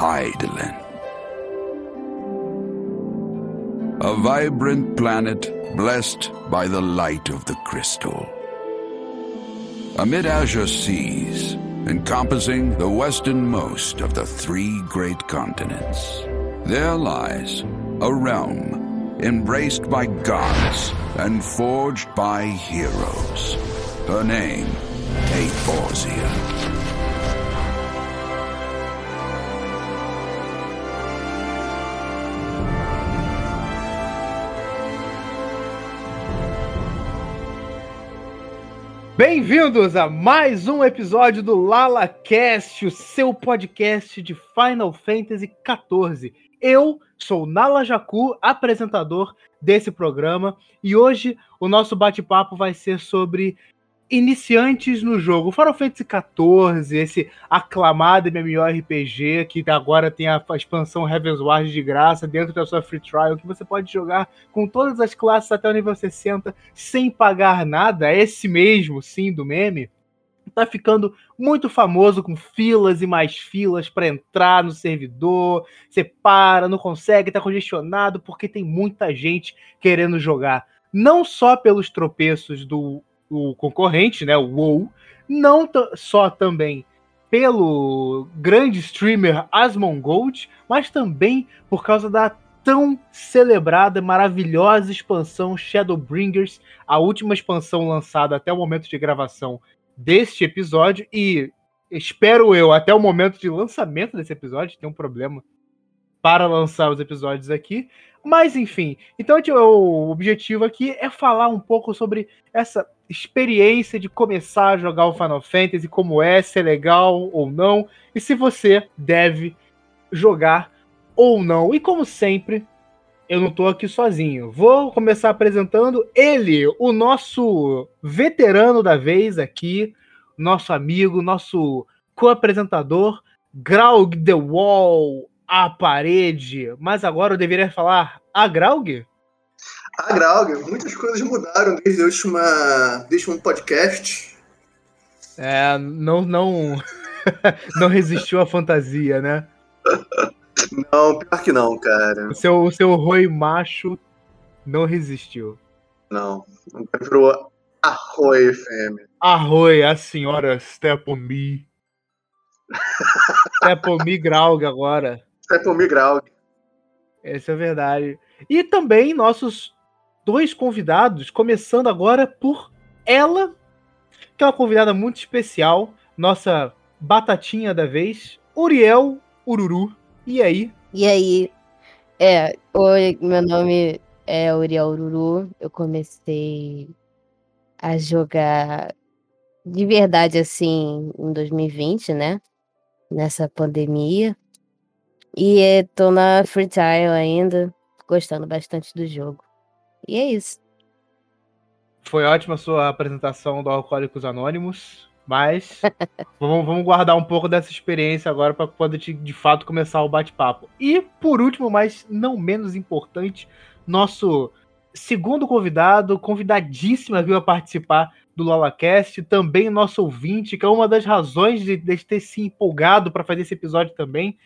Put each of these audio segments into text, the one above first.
Hydaelyn. A vibrant planet blessed by the light of the crystal. Amid azure seas, encompassing the westernmost of the three great continents, there lies a realm embraced by gods and forged by heroes. Her name, Eorzea. Bem-vindos a mais um episódio do LalaCast, o seu podcast de Final Fantasy XIV. Eu sou Nala Jacu, apresentador desse programa, e hoje o nosso bate-papo vai ser sobre iniciantes no jogo. Final Fantasy XIV, esse aclamado MMORPG que agora tem a expansão Heaven's Ward de graça dentro da sua free trial, que você pode jogar com todas as classes até o nível 60 sem pagar nada. É esse mesmo, sim, do meme. Tá ficando muito famoso com filas e mais filas para entrar no servidor. Você para, não consegue, tá congestionado porque tem muita gente querendo jogar. Não só pelos tropeços do o concorrente, né, o WoW, não só também pelo grande streamer Asmongold, mas também por causa da tão celebrada, maravilhosa expansão Shadowbringers, a última expansão lançada até o momento de gravação deste episódio e espero eu até o momento de lançamento desse episódio, tem um problema para lançar os episódios aqui, mas enfim, então o objetivo aqui é falar um pouco sobre essa experiência de começar a jogar o Final Fantasy, como é, se é legal ou não, e se você deve jogar ou não. E como sempre, eu não tô aqui sozinho. Vou começar apresentando ele, o nosso veterano da vez aqui, nosso amigo, nosso co-apresentador, Graug The Wall, a parede. Mas agora eu deveria falar a Graug? A Graug, muitas coisas mudaram desde o último, desde último podcast. É, não, não, não resistiu à fantasia, né? Não, pior que não, cara. O seu, o seu Roi macho não resistiu. Não, virou Arroi FM. Arroi, a senhora Step on Me. Step on Me Graug agora. Step on Me Graug. Essa é verdade. E também nossos dois convidados, começando agora por ela, que é uma convidada muito especial, nossa batatinha da vez, Uriel Ururu. E aí? E aí? É, oi, meu nome é Uriel Ururu. Eu comecei a jogar de verdade assim em 2020, né? Nessa pandemia. E tô na free trial ainda, gostando bastante do jogo. E é isso. Foi ótima a sua apresentação do Alcoólicos Anônimos, mas vamos, vamos, guardar um pouco dessa experiência agora para poder de fato começar o bate-papo. E por último, mas não menos importante, nosso segundo convidado, convidadíssima viu a participar do LolaCast, também nosso ouvinte, que é uma das razões de, de ter se empolgado para fazer esse episódio também.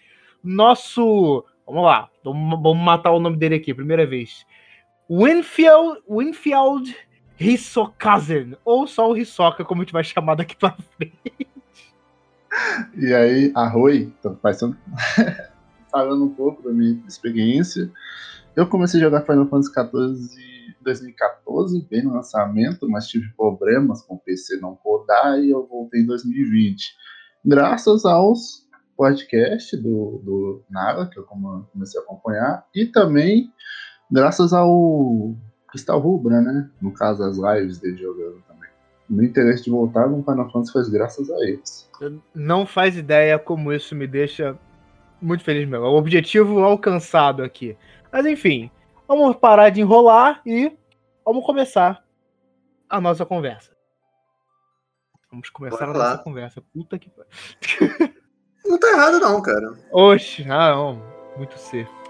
Nosso. Vamos lá, vamos matar o nome dele aqui, primeira vez. Winfield, Winfield Hisokazen, ou só o Hisoka, como a gente vai chamar daqui pra frente. E aí, Arroi, passando, falando um pouco da minha experiência. Eu comecei a jogar Final Fantasy XIV em 2014, bem no lançamento, mas tive problemas com o PC não rodar e eu voltei em 2020. Graças aos podcasts do, do Nara, que eu comecei a acompanhar, e também graças ao Cristal Rubra, né? No caso, as lives dele jogando também. O meu interesse de voltar no Final Fantasy foi graças a eles. Não faz ideia como isso me deixa muito feliz mesmo. É o objetivo alcançado aqui. Mas enfim, vamos parar de enrolar e vamos começar a nossa conversa. Vamos começar Bora a nossa conversa. Puta que pariu. Não tá errado não, cara. Oxe, ah, não. Muito cedo.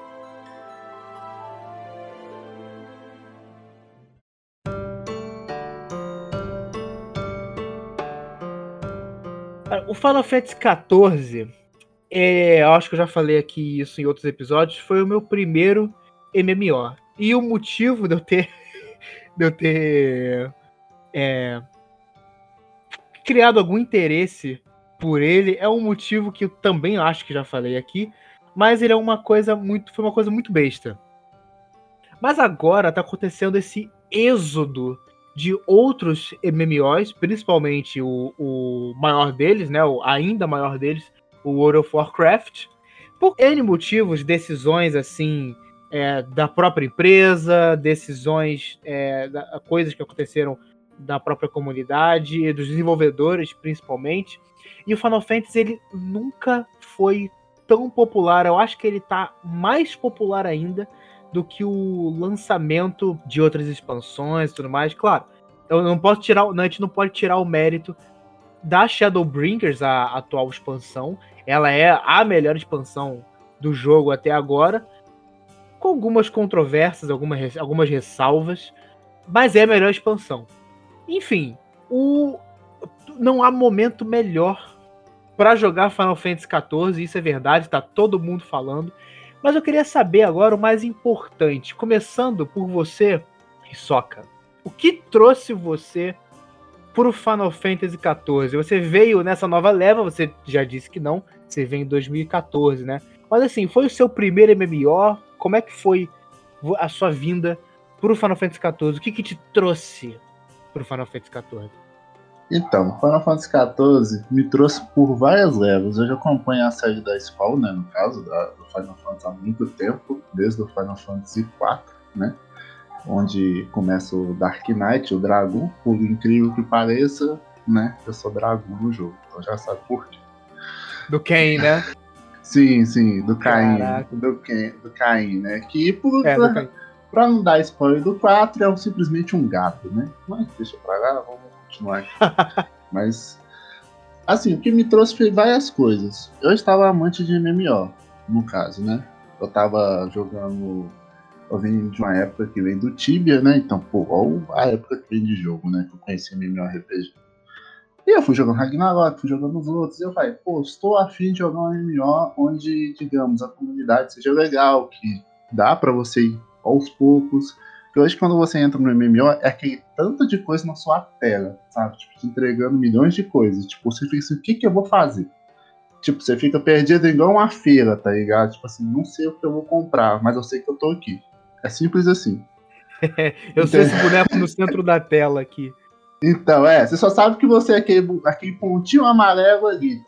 O Final Fantasy XIV é, acho que eu já falei aqui isso em outros episódios, foi o meu primeiro MMO. E o motivo de eu ter, de eu ter é, criado algum interesse por ele é um motivo que eu também acho que já falei aqui, mas ele é uma coisa muito, foi uma coisa muito besta. Mas agora tá acontecendo esse êxodo de outros MMOs, principalmente o, o maior deles, né, o ainda maior deles, o World of Warcraft, por N motivos, decisões assim é, da própria empresa, decisões, é, da, coisas que aconteceram da própria comunidade, dos desenvolvedores principalmente. E o Final Fantasy ele nunca foi tão popular. Eu acho que ele tá mais popular ainda do que o lançamento de outras expansões e tudo mais. Claro, eu não posso tirar, a gente não pode tirar o mérito da Shadowbringers, a atual expansão. Ela é a melhor expansão do jogo até agora, com algumas controvérsias, algumas, algumas ressalvas, mas é a melhor expansão. Enfim, o não há momento melhor para jogar Final Fantasy XIV, isso é verdade, tá todo mundo falando. Mas eu queria saber agora o mais importante, começando por você, Hisoka. O que trouxe você pro Final Fantasy XIV? Você veio nessa nova leva, você já disse que não, você veio em 2014, né? Mas assim, foi o seu primeiro MMO? Como é que foi a sua vinda pro Final Fantasy XIV? O que, que te trouxe pro Final Fantasy XIV? Então, Final Fantasy XIV me trouxe por várias levas. Eu já acompanho a série da Spawn, né, no caso, da, do Final Fantasy há muito tempo, desde o Final Fantasy IV, né? Onde começa o Dark Knight, o Dragon, por incrível que pareça, né? Eu sou Dragon no jogo, então já sabe por quê. Do Ken, né? sim, sim, do Caim. Do, Ken, do Caim, né? Que por, é, pra, pra, não dar spoiler do 4, é simplesmente um gato, né? Mas deixa pra lá, vamos Mas, assim, o que me trouxe foi várias coisas. Eu estava amante de MMO, no caso, né? Eu tava jogando. Eu venho de uma época que vem do Tibia, né? Então, pô, a época que vem de jogo, né? Que eu conheci MMORPG. E eu fui jogando Ragnarok, fui jogando os outros, e eu falei, pô, estou afim de jogar um MMO onde, digamos, a comunidade seja legal, que dá para você ir aos poucos, porque hoje, quando você entra no MMO, é aquele tanto de coisa na sua tela, sabe? Tipo, te entregando milhões de coisas. Tipo, você fica assim, o que, que eu vou fazer? Tipo, você fica perdido igual uma feira, tá ligado? Tipo assim, não sei o que eu vou comprar, mas eu sei que eu tô aqui. É simples assim. eu sou esse boneco no centro da tela aqui. Então, é, você só sabe que você é aquele, aquele pontinho amarelo ali.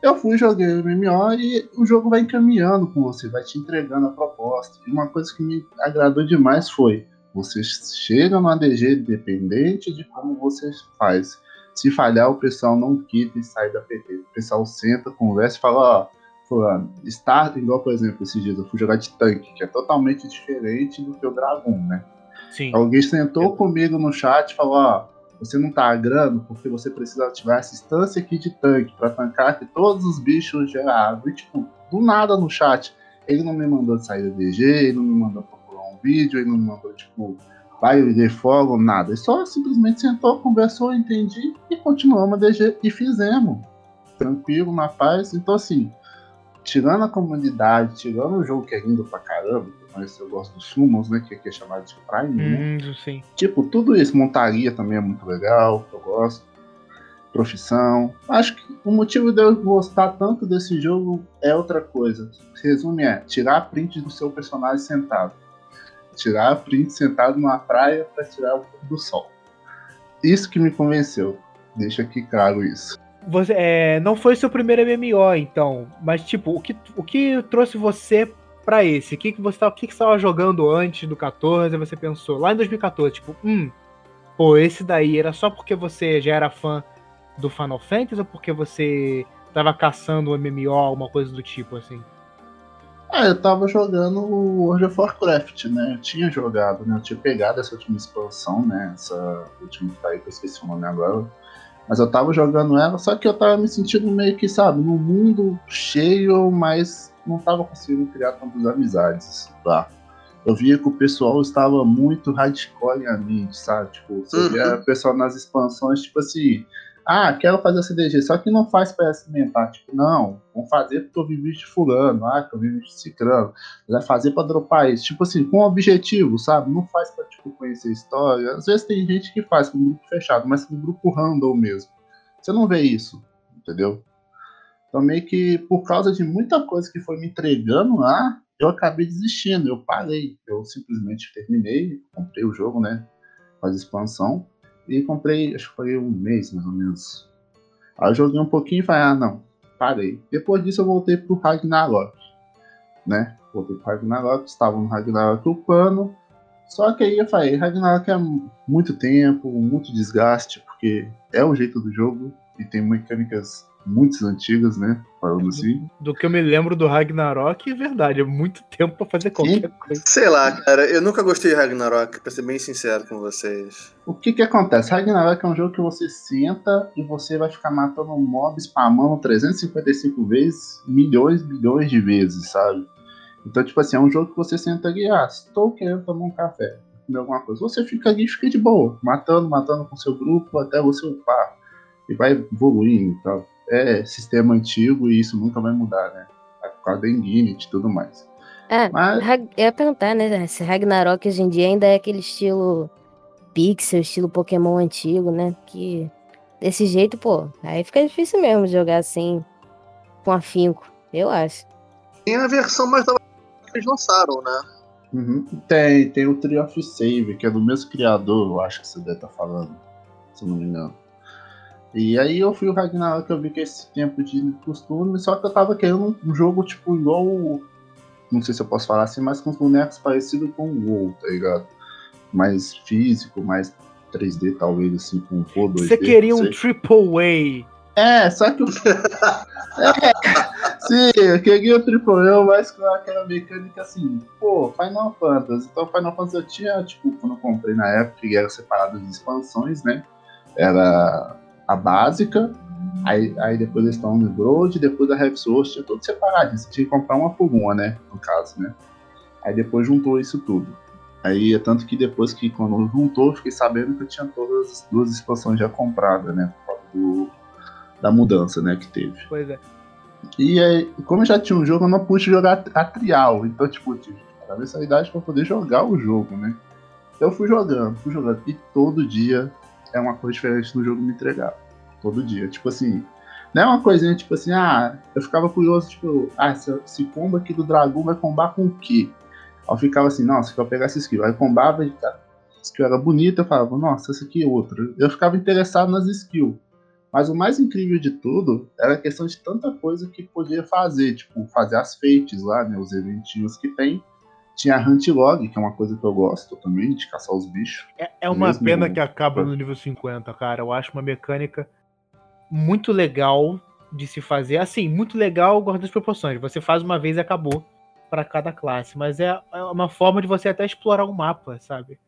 Eu fui, joguei o MMO e o jogo vai encaminhando com você, vai te entregando a proposta. E uma coisa que me agradou demais foi você chega no ADG independente de como você faz. Se falhar, o pessoal não quita e sai da PT. O pessoal senta, conversa e fala, ó, fulano, igual, por exemplo, esses dias eu fui jogar de tanque, que é totalmente diferente do que o Dragon, né? Sim. Alguém sentou comigo no chat e falou, ó, você não tá agrando porque você precisa ativar essa instância aqui de tanque para tancar que todos os bichos água. E, tipo, do nada no chat. Ele não me mandou sair da DG, ele não me mandou vídeo, ele não mandou, tipo, vai de fogo, nada. Ele só simplesmente sentou, conversou, entendi e continuamos a DG e fizemos. Tranquilo, na paz. Então, assim, tirando a comunidade, tirando o jogo que é lindo pra caramba, mas eu gosto dos Summons, né? Que aqui é chamado de Prime, né? Hum, sim. Tipo, tudo isso, montaria também é muito legal, eu gosto. Profissão. Acho que o motivo de eu gostar tanto desse jogo é outra coisa. Resume é tirar print do seu personagem sentado tirar a print sentado numa praia para tirar o pôr do sol. Isso que me convenceu. Deixa aqui claro isso. Você, é, não foi seu primeiro MMO, então, mas tipo, o que, o que trouxe você para esse? O que, que você tava, o que, que estava jogando antes do 14? Você pensou lá em 2014, tipo, hum, pô, esse daí era só porque você já era fã do Final Fantasy ou porque você tava caçando um MMO, alguma coisa do tipo assim? Ah, eu tava jogando o World of Warcraft, né? Eu tinha jogado, né? Eu tinha pegado essa última expansão, né? Essa última que tá aí, que eu esqueci o nome agora. Mas eu tava jogando ela, só que eu tava me sentindo meio que, sabe, num mundo cheio, mas não tava conseguindo criar tantas amizades lá. Eu via que o pessoal estava muito hardcore em mente, sabe? Tipo, você uhum. via o pessoal nas expansões, tipo assim, Ah, quero fazer a CDG, só que não faz para experimentar. Tipo, não, vamos fazer porque eu vivi de fulano, ah, que eu vivi de ciclano. Vai fazer para dropar isso. Tipo assim, com objetivo, sabe? Não faz para tipo, conhecer história. Às vezes tem gente que faz com grupo fechado, mas com grupo random mesmo. Você não vê isso, entendeu? Então meio que por causa de muita coisa que foi me entregando lá, eu acabei desistindo, eu parei. Eu simplesmente terminei, comprei o jogo, né? Faz expansão. E comprei, acho que foi um mês mais ou menos. Aí eu joguei um pouquinho e falei, ah não, parei. Depois disso eu voltei pro Ragnarok, né? Voltei pro Ragnarok, estava no Ragnarok upando. Só que aí eu falei, Ragnarok é muito tempo, muito desgaste, porque é o jeito do jogo e tem mecânicas muito antigas, né? Falando assim. Do que eu me lembro do Ragnarok, é verdade, é muito tempo pra fazer qualquer Sim. coisa. Sei lá, cara, eu nunca gostei de Ragnarok, pra ser bem sincero com vocês. O que que acontece? Ragnarok é um jogo que você senta e você vai ficar matando mobs, spamando 355 vezes, milhões, bilhões de vezes, sabe? Então, tipo assim, é um jogo que você senta ali, ah, estou querendo tomar um café, comer alguma coisa. Você fica ali e fica de boa, matando, matando com seu grupo até você upar. E vai evoluindo e tal é sistema antigo e isso nunca vai mudar, né? Por causa da Infinity e tudo mais. É, Mas... eu ia perguntar, né? Se Ragnarok hoje em dia ainda é aquele estilo pixel, estilo Pokémon antigo, né? Que desse jeito, pô, aí fica difícil mesmo jogar assim com afinco, eu acho. Tem a versão mais da que eles lançaram, né? Uhum. Tem, tem o Tree of Save, que é do mesmo criador, eu acho que você deve estar tá falando, se eu não me engano. E aí eu fui o Ragnarok, eu vi que esse tempo de costume, só que eu tava querendo um jogo tipo igual. Não sei se eu posso falar assim, mas com os bonecos parecidos com o WoW, tá ligado? Mais físico, mais 3D, talvez, assim, com pô 2D. Você queria um Triple A. É, só que o. é, sim, eu queria o Triple A, mas com aquela mecânica assim, pô, Final Fantasy. Então, Final Fantasy eu tinha, tipo, quando eu comprei na época, que era separado de expansões, né? Era a básica, aí, aí depois a Stone Broad, depois a Heavy Source, tinha tudo separado. Você tinha que comprar uma por uma, né? No caso, né? Aí depois juntou isso tudo. Aí é tanto que depois que quando juntou, fiquei sabendo que eu tinha todas as duas expansões já compradas, né? Por causa do, da mudança, né, que teve. Pois é. E aí, como eu já tinha um jogo, eu não pude jogar a trial. Então, tipo, tive a mensalidade para poder jogar o jogo, né? Então eu fui jogando, fui jogando. E todo dia é uma coisa diferente no jogo me entregar. Todo dia. Tipo assim, não é uma coisinha tipo assim, ah, eu ficava curioso, tipo, ah, esse, esse combo aqui do dragão vai combar com o quê? Eu ficava assim, nossa, se eu pegar essa skill, aí combava tá, skill era bonita, eu falava, nossa, essa aqui é outra. Eu ficava interessado nas skills. Mas o mais incrível de tudo era a questão de tanta coisa que podia fazer, tipo, fazer as feites lá, né, os eventinhos que tem, tinha a Hunt Log, que é uma coisa que eu gosto também, de caçar os bichos. É, é uma mesmo... pena que acaba no nível 50, cara. Eu acho uma mecânica muito legal de se fazer. Assim, muito legal, guarda as proporções. Você faz uma vez e acabou para cada classe. Mas é, é uma forma de você até explorar o mapa, sabe?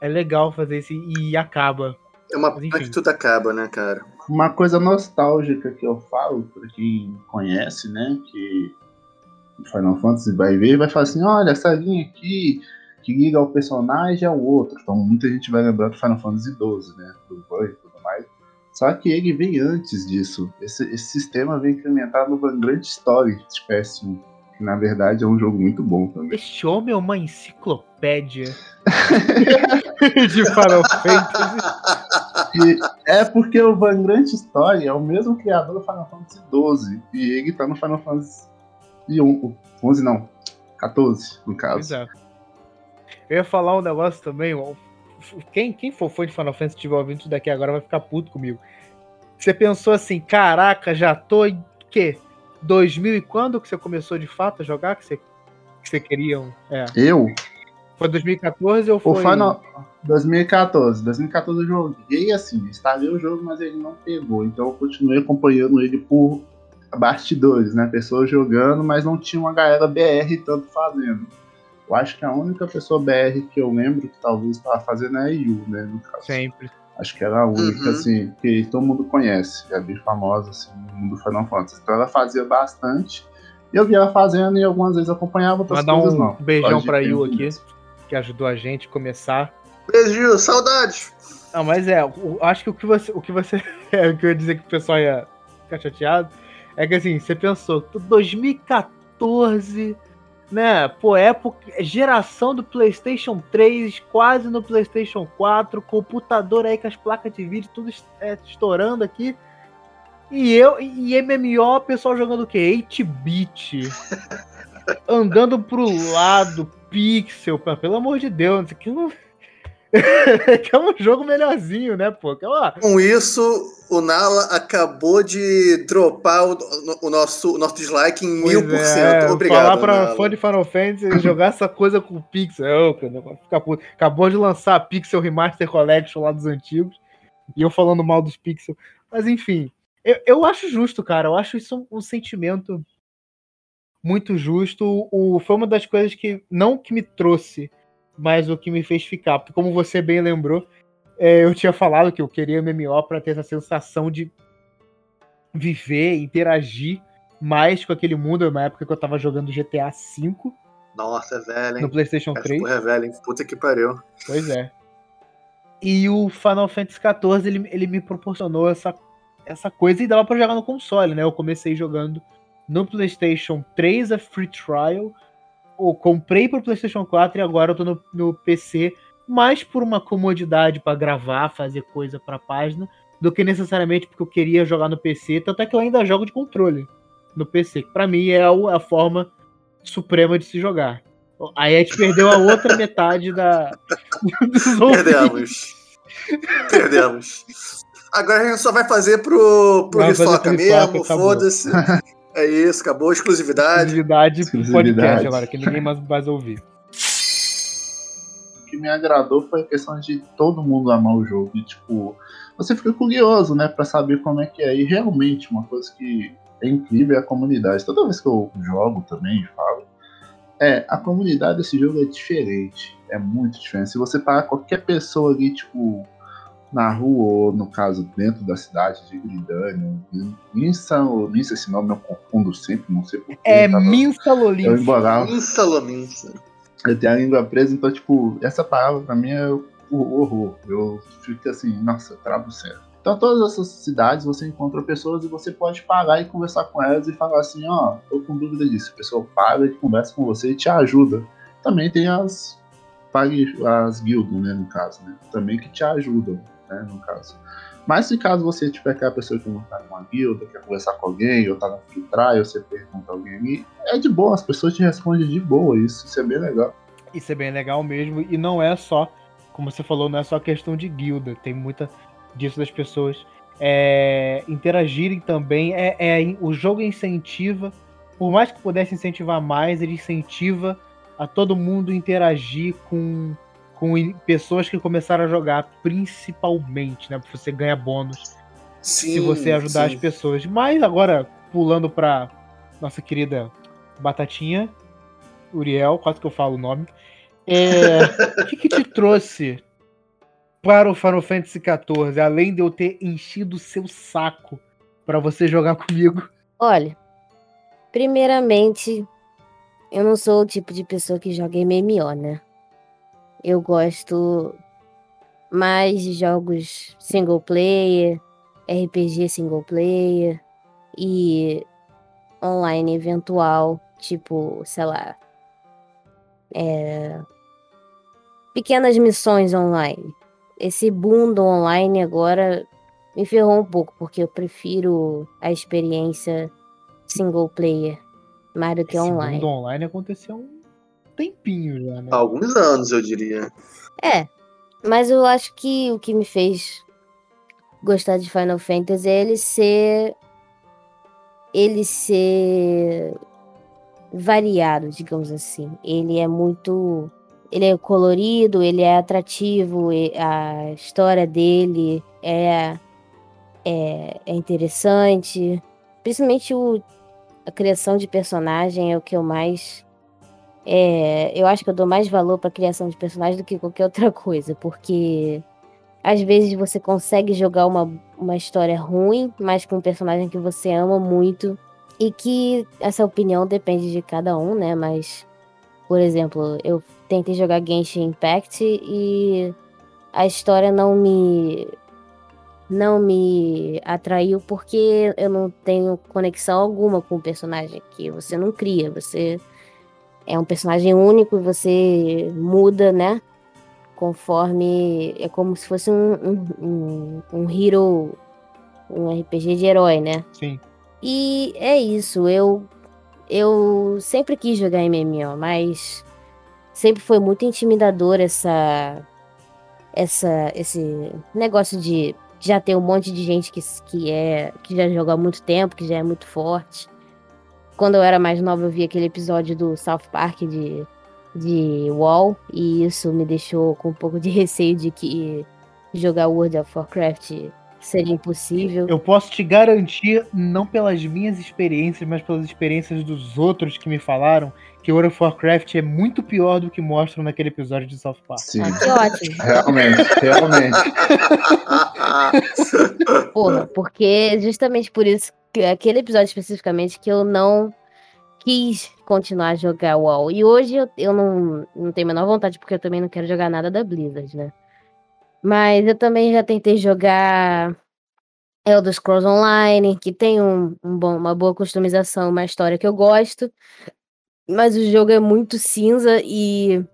É legal fazer isso e acaba. É uma pena que tudo acaba, né, cara? Uma coisa nostálgica que eu falo, pra quem conhece, né, que Final Fantasy vai ver e vai falar assim: olha, essa linha aqui que liga ao personagem é o outro. Então muita gente vai lembrar do Final Fantasy XII, né? Do Boy e tudo mais. Só que ele vem antes disso. Esse, esse sistema vem implementado no Vanguard Story de PS1. Que na verdade é um jogo muito bom também. Este homem é uma enciclopédia de Final Fantasy. E é porque o Vanguard Story é o mesmo criador do Final Fantasy XII. E ele tá no Final Fantasy e 11 não, 14 no caso. Exato. Eu ia falar um negócio também, quem, quem for fã de Final Fantasy estiver ouvindo isso daqui agora vai ficar puto comigo. Você pensou assim, caraca, já tô em quê? 2000 e quando que você começou de fato a jogar? Que você, que você queria? É. Eu? Foi 2014 ou foi? O Final 2014. 2014 eu joguei assim, instalei o jogo, mas ele não pegou. Então eu continuei acompanhando ele por bastidores, né? Pessoas jogando, mas não tinha uma galera BR tanto fazendo. Eu acho que a única pessoa BR que eu lembro que talvez estava fazendo é a Yu, né? No caso. Sempre. Acho que era a única, uhum. assim, que todo mundo conhece, é bem famosa, assim, no mundo Final Fantasy. Então ela fazia bastante. E eu via ela fazendo e algumas vezes acompanhava outras Mandar coisas, um não. beijão Pode pra Yu aqui, que ajudou a gente a começar. Beijo, saudades! Não, mas é, o- acho que o que você. O que você. É, o que eu ia dizer que o pessoal ia ficar chateado. É que assim, você pensou, 2014, né? Pô, época. Geração do PlayStation 3, quase no PlayStation 4, computador aí com as placas de vídeo, tudo é, estourando aqui. E eu, e MMO, o pessoal jogando o quê? 8-bit. andando pro lado, pixel, pelo amor de Deus, isso aqui não. que é um jogo melhorzinho, né, pô? Que é uma- Com isso, o Nala acabou de dropar o, o nosso, o nosso dislike em Pois mil por é, cento. Obrigado. Falar pra Nala. fã de Final Fantasy jogar essa coisa com pixel. É, cara. Acabou de lançar a Pixel Remaster Collection lá dos antigos. E eu falando mal dos pixel. Mas enfim, eu, eu acho justo, cara. Eu acho isso um, um sentimento muito justo. O, foi uma das coisas que, não que me trouxe, mas o que me fez ficar. Porque como você bem lembrou, é, eu tinha falado que eu queria MMO pra ter essa sensação de viver, interagir mais com aquele mundo. Na época que eu tava jogando GTA V Nossa, é velho, hein? no PlayStation Essa 3. porra é velho, hein? Puta que pariu. Pois é. E o Final Fantasy XIV, ele, ele me proporcionou essa, essa coisa e dava pra jogar no console, né? Eu comecei jogando no PlayStation 3 a free trial. Eu comprei pro PlayStation 4 e agora eu tô no, no PC mais por uma comodidade pra gravar, fazer coisa pra página, do que necessariamente porque eu queria jogar no PC. Tanto é que eu ainda jogo de controle no PC, que pra mim é o- a forma suprema de se jogar. Aí a gente perdeu a outra metade da. Perdemos. Perdemos. Agora a gente só vai fazer pro, pro Vai Risoca mesmo, foda-se. É isso, acabou. Exclusividade. Exclusividade pro Exclusividade. podcast agora, que ninguém mais vai ouvir. O que me agradou foi a questão de todo mundo amar o jogo. E, tipo, você fica curioso, né, pra saber como é que é. E realmente, uma coisa que é incrível é a comunidade. Toda vez que eu jogo também, falo, é, a comunidade desse jogo é diferente. É muito diferente. Se você parar qualquer pessoa ali, tipo, na rua, ou no caso, dentro da cidade de Gridânia, Minsa, ou Minsa, esse nome eu confundo sempre, não sei porquê. É tava- Minsa Eu Lolinha. embolava. Minsa Lominsa. Eu tenho a língua presa, então, tipo, essa palavra pra mim é o horror. Eu fico assim, nossa, travo sério. Então, todas essas cidades você encontra pessoas e você pode parar e conversar com elas e falar assim: ó, tô com dúvida disso. A pessoa para e conversa com você e te ajuda. Também tem as, pague- as guildas, né, no caso, né? Também que te ajudam, né, no caso. Mas se caso você tiver aquela pessoa que não tá numa guilda, quer conversar com alguém, ou tá no free trial, você pergunta alguém ali, é de boa, as pessoas te respondem de boa, isso, isso é bem legal. Isso é bem legal mesmo. E não é só, como você falou, não é só questão de guilda. Tem muita disso das pessoas é, interagirem também. É, é- o jogo incentiva, por mais que pudesse incentivar mais, ele incentiva a todo mundo interagir com, com pessoas que começaram a jogar, principalmente, né? Porque você ganha bônus Sim, se você ajudar sim. as pessoas. Mas agora, pulando pra nossa querida Batatinha, Uriel, quase que eu falo o nome. É, o que, que te trouxe para o Final Fantasy XIV, além de eu ter enchido o seu saco para você jogar comigo? Olha, primeiramente, eu não sou o tipo de pessoa que joga MMO, né? Eu gosto mais de jogos single player, RPG single player e online eventual, tipo, sei lá, é, pequenas missões online. Esse boom do online agora me ferrou um pouco, porque eu prefiro a experiência single player mais do que Esse online. mundo online aconteceu um tempinho já, né? Há alguns anos, eu diria. É, mas eu acho que o que me fez gostar de Final Fantasy é ele ser. Ele ser variado, digamos assim. Ele é muito. Ele é colorido, ele é atrativo, e a história dele é, é, é interessante. Principalmente o, a criação de personagem é o que eu mais é, eu acho que eu dou mais valor pra criação de personagem do que qualquer outra coisa, porque às vezes você consegue jogar uma, uma história ruim, mas com um personagem que você ama muito, e que essa opinião depende de cada um, né? Mas, por exemplo, eu tentei jogar Genshin Impact e a história não me não me atraiu porque eu não tenho conexão alguma com o personagem que você não cria, você é um personagem único e você muda, né? Conforme é como se fosse um, um, um, um hero, um RPG de herói, né? Sim. E é isso, eu eu sempre quis jogar MMO, mas sempre foi muito intimidador essa essa esse negócio de já tem um monte de gente que, que é que já joga há muito tempo, que já é muito forte. Quando eu era mais nova, eu vi aquele episódio do South Park de, de WoW, e isso me deixou com um pouco de receio de que jogar World of Warcraft seria impossível. Eu posso te garantir, não pelas minhas experiências, mas pelas experiências dos outros que me falaram, que World of Warcraft é muito pior do que mostram naquele episódio de South Park. Sim. Ah, que ótimo. Realmente, realmente. Porra, porque justamente por isso, aquele episódio especificamente, que eu não quis continuar a jogar WoW. E hoje eu, eu não, não tenho a menor vontade, porque eu também não quero jogar nada da Blizzard, né? Mas eu também já tentei jogar Elder Scrolls Online, que tem um, um bom, uma boa customização, uma história que eu gosto. Mas o jogo é muito cinza e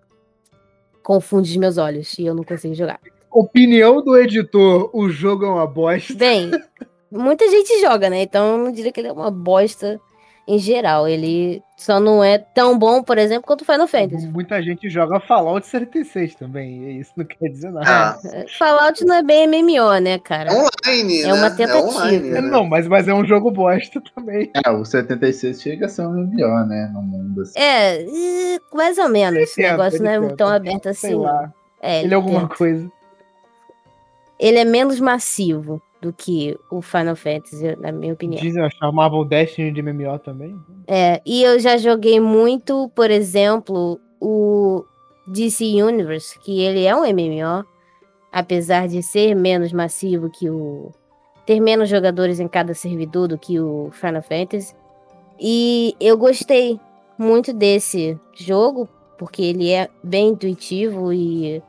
confunde os meus olhos e eu não consigo jogar. Opinião do editor: o jogo é uma bosta. Bem, muita gente joga, né? Então eu não diria que ele é uma bosta em geral. Ele só não é tão bom, por exemplo, quanto o Final Fantasy. Muita gente joga Fallout 76 também, e isso não quer dizer nada. Ah, Fallout não é bem MMO, né, cara? online, É né? uma tentativa. online, É, né? Não, mas, mas é um jogo bosta também. É, o 76 chega a ser um MMO, né? No mundo assim. É, mais ou menos. Esse negócio não é ele tenta. tão aberto assim. Sei lá. É, Ele é alguma tenta. coisa. ele é menos massivo do que o Final Fantasy, na minha opinião. Dizem, eu chamavam o Destiny de MMO também. É, e eu já joguei muito, por exemplo, o DC Universe, que ele é um MMO, apesar de ser menos massivo que o. ter menos jogadores em cada servidor do que o Final Fantasy. E eu gostei muito desse jogo, porque ele é bem intuitivo e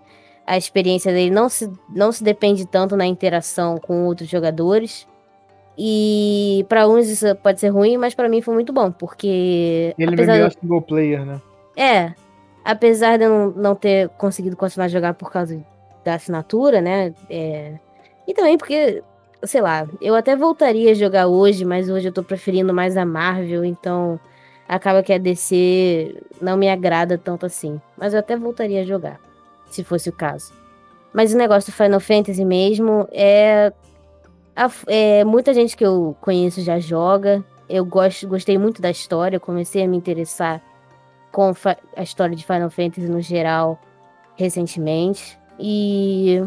a experiência dele não se, não se depende tanto na interação com outros jogadores. E para uns isso pode ser ruim, mas para mim foi muito bom, porque Ele apesar MMO de- single player, né? é, apesar de eu não, não ter conseguido continuar a jogar por causa da assinatura, né? é, e também porque, sei lá, eu até voltaria a jogar hoje, mas hoje eu tô preferindo mais a Marvel, então acaba que a DC não me agrada tanto assim. Mas eu até voltaria a jogar, se fosse o caso. Mas o negócio do Final Fantasy mesmo é. é, muita gente que eu conheço já joga. Eu gosto, gostei muito da história, eu comecei a me interessar com a história de Final Fantasy no geral recentemente. E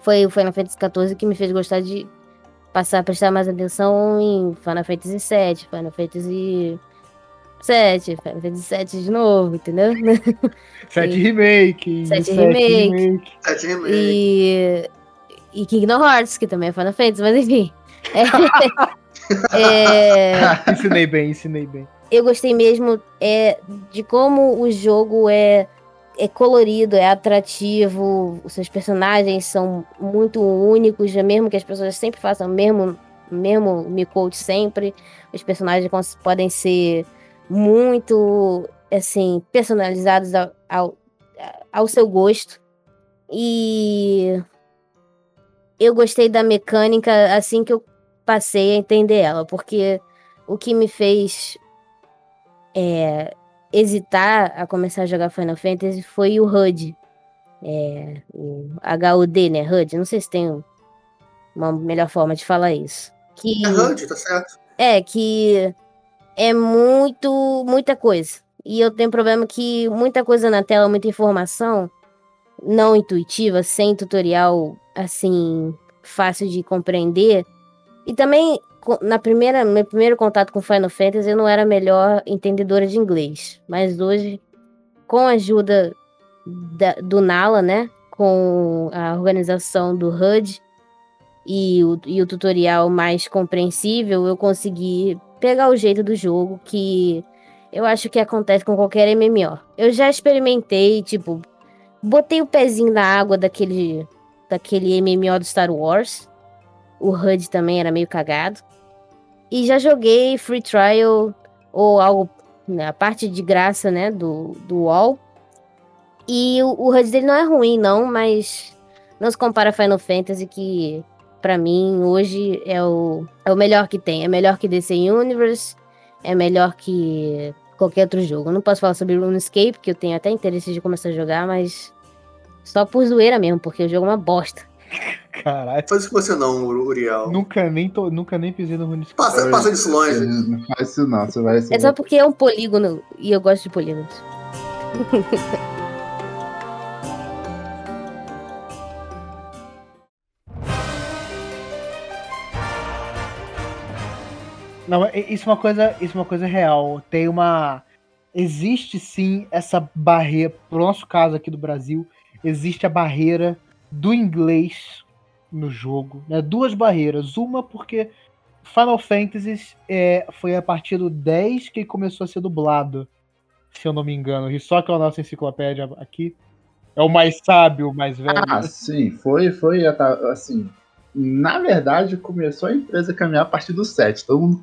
foi o Final Fantasy XIV que me fez gostar de passar a prestar mais atenção em Final Fantasy VII, Final Fantasy VII, Final Fantasy VII de novo, entendeu? 7 remake. Sete sete remake. Sete remake. E, e Kingdom Hearts, que também é Final Fantasy, mas enfim. É, é, Ensinei bem, ensinei bem. eu gostei mesmo é, de como o jogo é, é colorido, é atrativo, os seus personagens são muito únicos, mesmo que as pessoas sempre façam o mesmo, mesmo me quote sempre, os personagens podem ser muito assim personalizados ao, ao, ao seu gosto. E eu gostei da mecânica assim que eu passei a entender ela, porque o que me fez é, hesitar a começar a jogar Final Fantasy foi o HUD. É, o HUD, né? HUD. Não sei se tem uma melhor forma de falar isso. Que, É HUD, tá certo. é, que é muito, muita coisa. E eu tenho problema que muita coisa na tela, muita informação não intuitiva, sem tutorial assim fácil de compreender. E também na primeira, meu primeiro contato com Final Fantasy eu não era a melhor entendedora de inglês, mas hoje com a ajuda da- do Nala, né, com a organização do HUD e o, e o tutorial mais compreensível, eu consegui pegar o jeito do jogo que eu acho que acontece com qualquer MMO. Eu já experimentei, tipo, botei o pezinho na água daquele, daquele MMO do Star Wars. O HUD também era meio cagado. E já joguei Free Trial ou algo, né, a parte de graça, né, do, do WoW. E o, o HUD dele não é ruim, não, mas não se compara a Final Fantasy, que para mim hoje é o, é o melhor que tem. É melhor que DC Universe, é melhor que qualquer outro jogo. Eu não posso falar sobre RuneScape, que eu tenho até interesse de começar a jogar, mas só por zoeira mesmo, porque o jogo é uma bosta. Caralho. Faz isso com você não, Uriel. Nunca nem, tô, nunca nem pisei no RuneScape. Passa, passa disso longe. Não faz isso não, você vai... Você É só porque é um polígono e eu gosto de polígonos. Não, isso é uma coisa, isso é uma coisa real. Tem uma existe sim essa barreira, pro nosso caso aqui do Brasil, existe a barreira do inglês no jogo, né? Duas barreiras, uma porque Final Fantasy é, foi a partir do 10 que começou a ser dublado, se eu não me engano. E só que é a nossa enciclopédia aqui é o mais sábio, o mais velho. Ah, sim, foi, foi assim. Na verdade, começou a empresa a caminhar a partir do 7. Todo mundo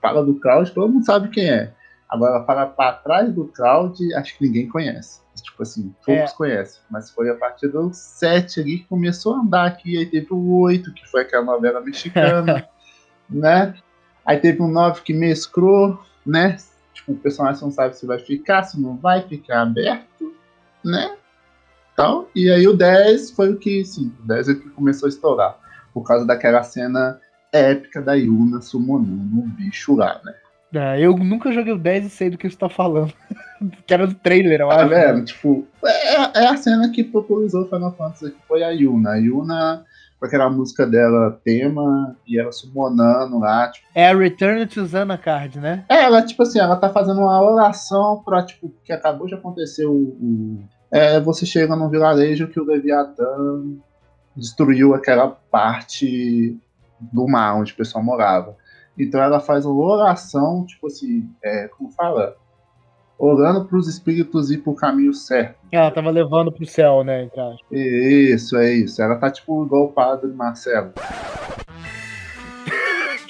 fala do Cloud, todo mundo sabe quem é. Agora, para, para trás do Cloud, acho que ninguém conhece. Tipo assim, poucos É. conhecem. Mas foi a partir do 7 ali que começou a andar aqui. Aí teve o 8, que foi aquela novela mexicana, né? Aí teve um 9 que mesclou, né? Tipo, o personagem não sabe se vai ficar, se não vai ficar aberto, né? Então, e aí o 10 foi o que, sim, o 10 é que começou a estourar. Por causa daquela cena épica da Yuna summonando um bicho lá, né? É, eu nunca joguei o 10 e sei do que você tá falando. que era do trailer, eu Tá acho. vendo? Tipo, é, é a cena que popularizou o Final Fantasy, que foi a Yuna. A Yuna, com aquela música dela, tema, e ela summonando lá, tipo, É a Return to Zanarkand, né? É, ela, tipo assim, ela tá fazendo uma oração pra, tipo, que acabou de acontecer o. o- é, você chega num vilarejo que o Leviatã destruiu aquela parte do mar onde o pessoal morava. Então ela faz uma oração, tipo assim, é, como fala? Orando pros espíritos ir pro caminho certo. Ela tava levando pro céu, né? Isso, é isso. Ela tá tipo igual o padre Marcelo.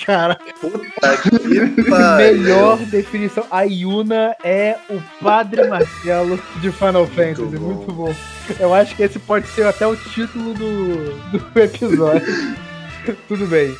Cara, Puta que pariu. melhor definição. A Yuna é o Padre Marcelo de Final Fantasy. bom. Muito bom. Eu acho que esse pode ser até o título do, do episódio. Tudo bem.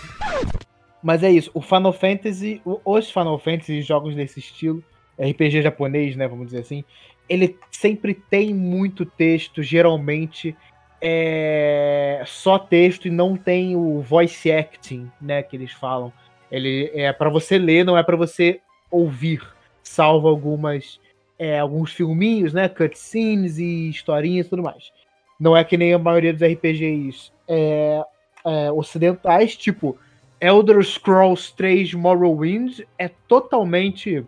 Mas é isso. O Final Fantasy, os Final Fantasy jogos desse estilo, RPG japonês, né? Vamos dizer assim. Ele sempre tem muito texto, geralmente é só texto e não tem o voice acting, né, que eles falam. Ele é para você ler, não é para você ouvir, salvo algumas é, alguns filminhos, né, cutscenes e historinhas e tudo mais. Não é que nem a maioria dos RPGs é, é, ocidentais, tipo Elder Scrolls 3 Morrowind é totalmente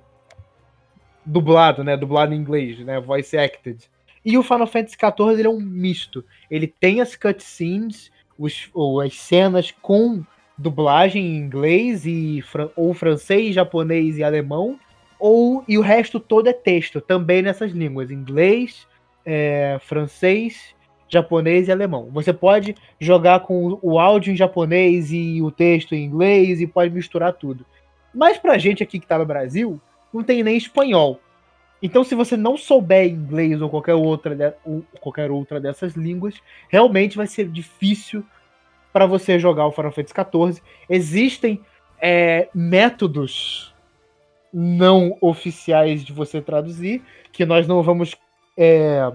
dublado, né, dublado em inglês, né, voice acted. E o Final Fantasy XIV ele é um misto. Ele tem as cutscenes, os, ou as cenas com dublagem em inglês e ou francês, japonês e alemão, ou e o resto todo é texto, também nessas línguas, inglês, é, francês, japonês e alemão. Você pode jogar com o áudio em japonês e o texto em inglês e pode misturar tudo. Mas pra gente aqui que tá no Brasil, não tem nem espanhol. Então, se você não souber inglês ou qualquer outra, ou qualquer outra dessas línguas, realmente vai ser difícil para você jogar o Final Fantasy XIV. Existem é, métodos não oficiais de você traduzir, que nós não vamos é,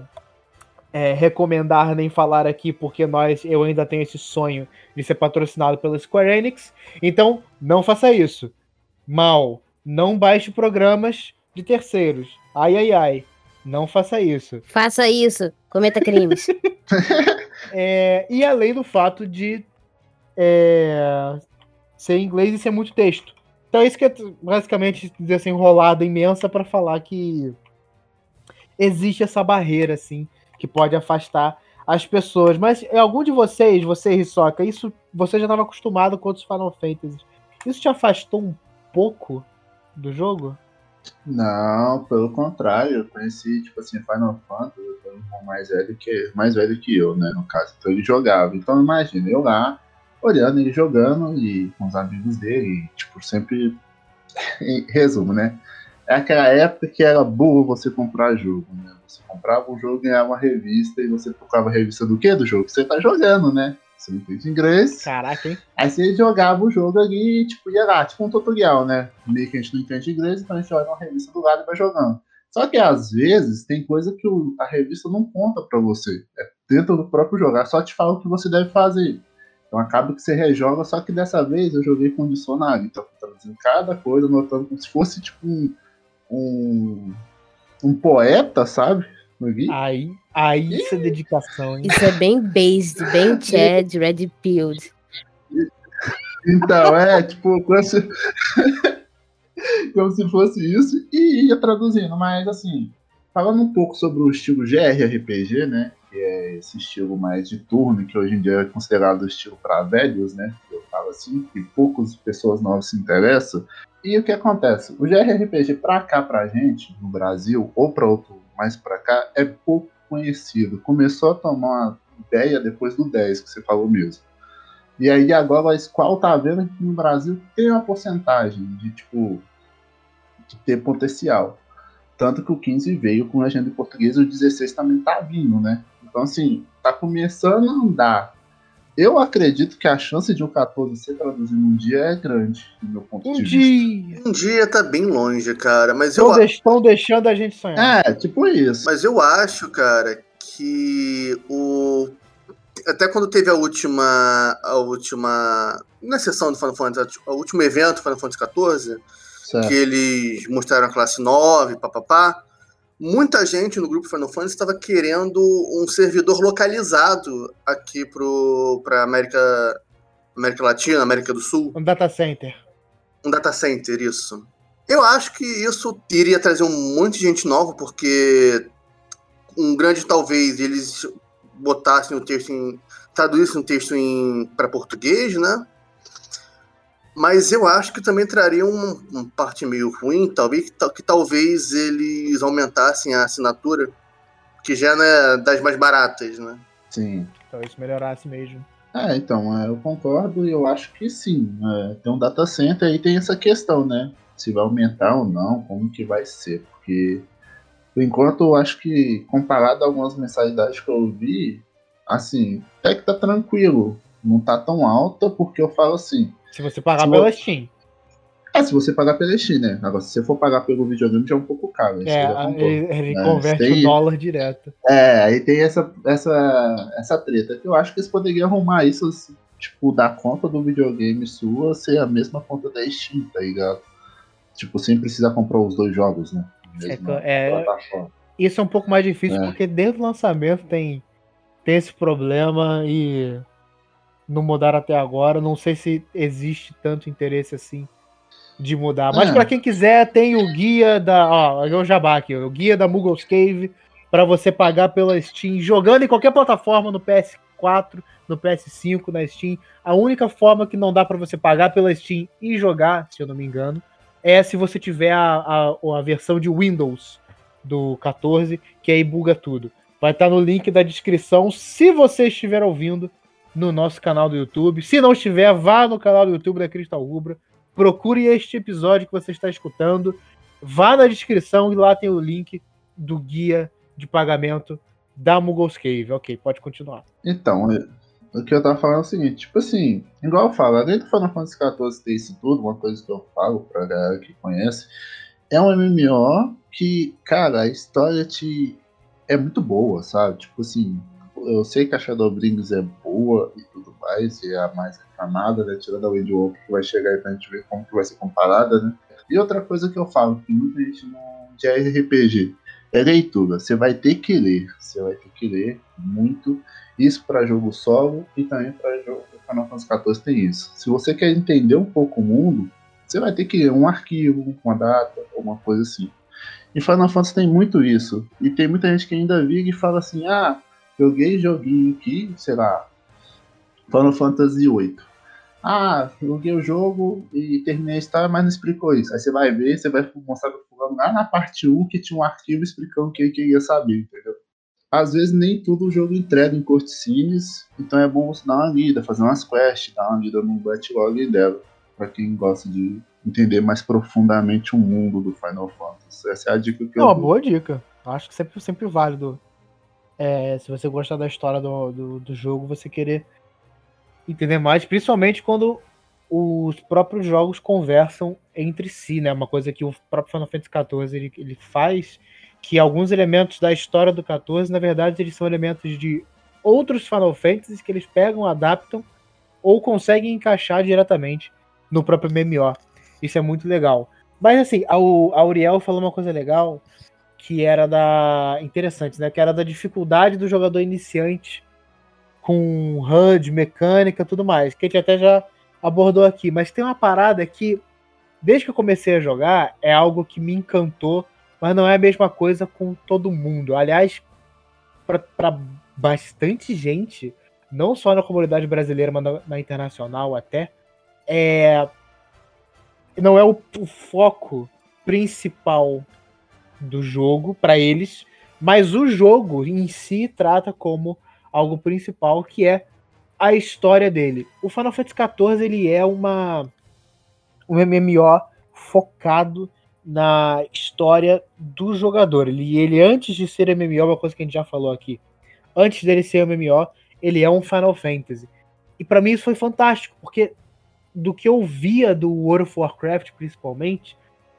é, recomendar nem falar aqui, porque nós eu ainda tenho esse sonho de ser patrocinado pela Square Enix. Então, não faça isso. Mal, não baixe programas de terceiros. Ai, ai, ai. Não faça isso. Faça isso, cometa crimes. É, e além do fato de é, ser inglês e ser muito texto. Então isso que é basicamente essa enrolada imensa para falar que existe essa barreira assim que pode afastar as pessoas. Mas é, algum de vocês, você Hisoka, isso você já estava acostumado com outros Final Fantasy. Isso te afastou um pouco do jogo? Não, pelo contrário, eu conheci, tipo assim, Final Fantasy, eu tenho um irmão mais velho que, mais velho que eu, né, no caso. Então ele jogava. Então imagina, eu lá, olhando ele jogando e com os amigos dele, e, tipo, sempre. em resumo, né? É aquela época que era burro você comprar jogo, né? Você comprava um jogo, ganhava uma revista e você procurava a revista do quê? Do jogo que você tá jogando, né? Você não entende inglês. Caraca, hein? Aí você jogava o jogo ali e, tipo, ia lá, tipo um tutorial, né? Meio que a gente não entende inglês, então a gente olha uma revista do lado e vai jogando. Só que às vezes tem coisa que o- a revista não conta pra você. É dentro do próprio jogo, ela só te fala o que você deve fazer. Então acaba que você rejoga, só que dessa vez eu joguei com dicionário. Então eu traduzindo cada coisa, anotando como se fosse tipo um, um, um poeta, sabe? No guia. Aí, aí isso é dedicação, hein? Isso é bem based, bem Chad, Red Pilled. Então, é, tipo, como se, como se fosse isso, e ia traduzindo, mas assim, falando um pouco sobre o estilo GRRPG, né? Que é esse estilo mais de turno, que hoje em dia é considerado o estilo para velhos, né? Eu falo assim, que poucas pessoas novas se interessam. E o que acontece? O GRRPG pra cá, pra gente, no Brasil, ou pra outro mais pra cá, é pouco conhecido. Começou a tomar uma ideia depois do 10, que você falou mesmo. E aí agora a Squall tá vendo que no Brasil tem uma porcentagem de tipo de ter potencial. Tanto que o 15 veio com legenda em português e o 16 também tá vindo, né? Então assim, tá começando a andar. Eu acredito que a chance de um 14 ser traduzido um dia é grande, do meu ponto Um de vista. dia. Um dia tá bem longe, cara, mas eu, Estão deixando a gente sonhar. É, tipo isso. mas eu acho, cara, que o até quando teve a última a última na sessão do Final Fantasy, o último evento do Final Fantasy XIV, que eles mostraram a classe 9, papapá. Muita gente no grupo Final Fantasy estava querendo um servidor localizado aqui para América, América Latina, América do Sul. Um data center. Um data center, isso. Eu acho que isso iria trazer um monte de gente nova, porque um grande talvez eles botassem o texto em. traduzissem o texto em para português, né? Mas eu acho que também traria um, uma parte meio ruim, talvez, que, que talvez eles aumentassem a assinatura, que já é das mais baratas, né? Sim. Então isso melhorasse mesmo. É, então, é, eu concordo e eu acho que sim. é, tem um data center e tem essa questão, né? Se vai aumentar ou não, como que vai ser. Porque, por enquanto, eu acho que, comparado a algumas mensalidades que eu vi, assim, até que tá tranquilo. Não tá tão alta, porque eu falo assim. Se você pagar Se pela Steam. É, se você pagar pela Steam, né? Agora, se você for pagar pelo videogame, já é um pouco caro. isso É, ele, ele É, converte tem- o dólar direto. É, aí tem essa, essa, essa treta. Eu acho que eles poderiam arrumar isso, assim, tipo, da conta do videogame sua ser a mesma conta da Steam, tá ligado? Tipo, sem precisar comprar os dois jogos, né? É, é-. Isso é um pouco mais difícil É. porque desde o lançamento tem, tem esse problema e não mudaram até agora. Não sei se existe tanto interesse assim de mudar. Mas É. pra quem quiser, tem o guia da. Ó, é o Jabá aqui, o guia da Muggles Cave para você pagar pela Steam, jogando em qualquer plataforma no PS4, no PS5, na Steam. A única forma que não dá pra você pagar pela Steam e jogar, se eu não me engano, é se você tiver a, a, a versão de Windows do 14, que aí buga tudo. Vai estar no link da descrição, se você estiver ouvindo no nosso canal do YouTube. Se não estiver, vá no canal do YouTube da Cristal Rubra, procure este episódio que você está escutando, vá na descrição e lá tem o link do guia de pagamento da Muggles Cave. Ok, pode continuar. Então, o que eu tava falando é o seguinte, tipo assim, igual eu falo, além do Final Fantasy XIV ter isso tudo, uma coisa que eu falo pra galera que conhece, é um MMO que, cara, a história te é muito boa, sabe? Tipo assim, eu sei que a Shadowbringers é boa e tudo mais, e é a mais reclamada, né? Tirando a Windwalker que vai chegar aí pra gente ver como que vai ser comparada, né? E outra coisa que eu falo, que muita gente não de RPG, é leitura. Você vai ter que ler, você vai ter que ler muito. Isso para jogo solo e também para jogo Final Fantasy XIV tem isso. Se você quer entender um pouco o mundo, você vai ter que ler um arquivo, uma data, alguma coisa assim. E Final Fantasy tem muito isso. E tem muita gente que ainda vira e fala assim: ah, joguei joguinho aqui, sei lá, Final Fantasy VIII. Ah, joguei o jogo e terminei a história, mas não explicou isso. Aí você vai ver, você vai mostrar pro fulano, lá na parte 1 que tinha um arquivo explicando o que quem ia saber, entendeu? Às vezes nem tudo o jogo entrega em cutscenes, então é bom você dar uma lida, fazer umas quests, dar uma lida no backlog dela, para quem gosta de entender mais profundamente o mundo do Final Fantasy. Essa é a dica que é eu uma dou. boa dica. Acho que sempre, sempre válido. É, se você gostar da história do, do, do jogo, você querer entender mais, principalmente quando os próprios jogos conversam entre si, né? Uma coisa que o próprio Final Fantasy XIV ele, ele faz, que alguns elementos da história do 14, na verdade, eles são elementos de outros Final Fantasies que eles pegam, adaptam ou conseguem encaixar diretamente no próprio MMO. Isso é muito legal. Mas assim, a, a Uriel falou uma coisa legal que era da interessante, né? Que era da dificuldade do jogador iniciante com HUD, mecânica, tudo mais, que a gente até já abordou aqui. Mas tem uma parada que, desde que eu comecei a jogar, é algo que me encantou, mas não é a mesma coisa com todo mundo. Aliás, para bastante gente, não só na comunidade brasileira, mas na, na internacional até, é não é o, o foco principal do jogo para eles, mas o jogo em si trata como algo principal que é a história dele. O Final Fantasy XIV ele é uma um MMO focado na história do jogador. Ele, ele antes de ser MMO, uma coisa que a gente já falou aqui, antes dele ser MMO, ele é um Final Fantasy. E para mim isso foi fantástico, porque do que eu via do World of Warcraft, principalmente,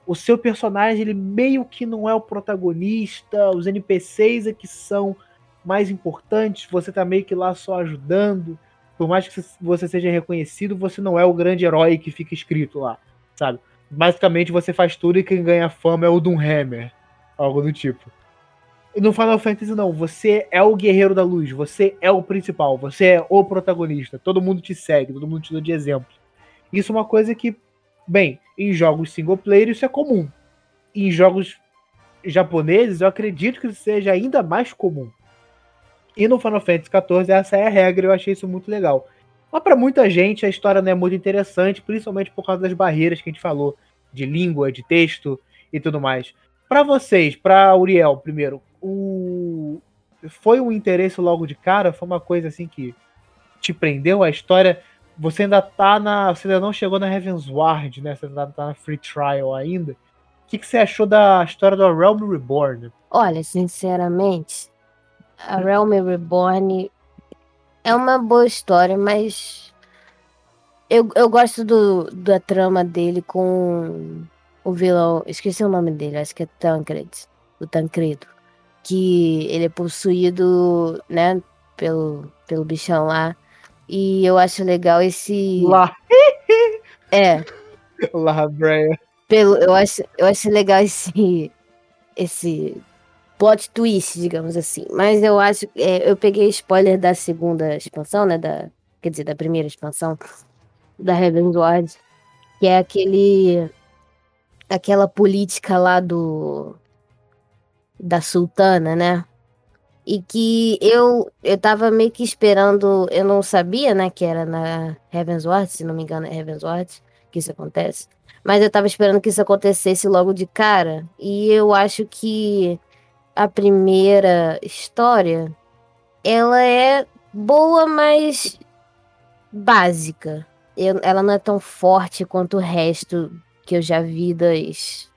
o seu personagem ele meio que não é o protagonista, os NPCs é que são mais importantes, você tá meio que lá só ajudando. Por mais que você seja reconhecido, você não é o grande herói que fica escrito lá, sabe? Basicamente você faz tudo e quem ganha fama é o Doomhammer, algo do tipo. E no Final Fantasy não, você é o guerreiro da luz, você é o principal, você é o protagonista, todo mundo te segue, todo mundo te dá de exemplo. Isso é uma coisa que, bem, em jogos single player isso é comum. Em jogos japoneses, eu acredito que isso seja ainda mais comum. E no Final Fantasy XIV essa é a regra, eu achei isso muito legal. Mas para muita gente a história não é muito interessante, principalmente por causa das barreiras que a gente falou, de língua, de texto e tudo mais. Para vocês, para Uriel, primeiro, o foi um interesse logo de cara? Foi uma coisa assim que te prendeu a história? Você ainda tá na. Você ainda não chegou na Heavensward, né? Você ainda tá na Free Trial ainda. O que, que você achou da história do Realm Reborn? Olha, sinceramente, a Realm Reborn é uma boa história, mas eu, eu gosto do, da trama dele com o vilão. Esqueci o nome dele, acho que é Tancred. O Tancredo. Que ele é possuído, né, pelo, pelo bichão lá. E eu acho legal esse. Lá. É. Lá, Breia. Pelo, eu, acho, eu acho legal esse. Esse plot twist, digamos assim. Mas eu acho. É, eu peguei spoiler da segunda expansão, né? Da, quer dizer, da primeira expansão da Heaven's Ward. Que é aquele. Aquela política lá do. Da Sultana, né? E que eu eu tava meio que esperando, eu não sabia, né, que era na Heaven's Ward, se não me engano é Heaven's Ward que isso acontece, mas eu tava esperando que isso acontecesse logo de cara, e eu acho que a primeira história ela é boa, mas básica. Eu, ela não é tão forte quanto o resto que eu já vi das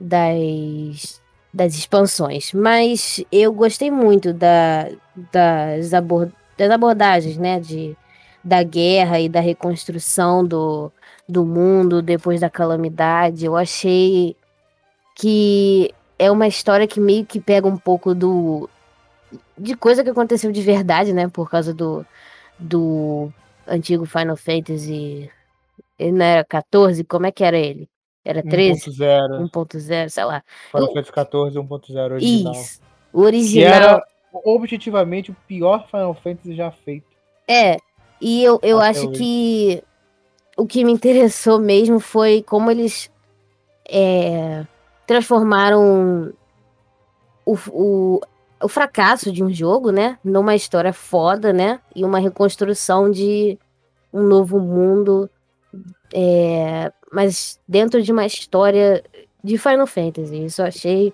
das das expansões, mas eu gostei muito da, das, abord, das abordagens, né, de, da guerra e da reconstrução do, do mundo depois da calamidade. Eu achei que é uma história que meio que pega um pouco do de coisa que aconteceu de verdade, né, por causa do do antigo Final Fantasy, ele não era 14, como é que era ele? Era 13? 1.0. 1.0, sei lá. Final Fantasy 14 1.0 original. Isso. O original. Que era objetivamente o pior Final Fantasy já feito. É. E eu, eu Até acho hoje. que o que me interessou mesmo foi como eles é, transformaram o, o, o fracasso de um jogo, né? Numa história foda, né? E uma reconstrução de um novo mundo. É, mas dentro de uma história de Final Fantasy. Isso eu achei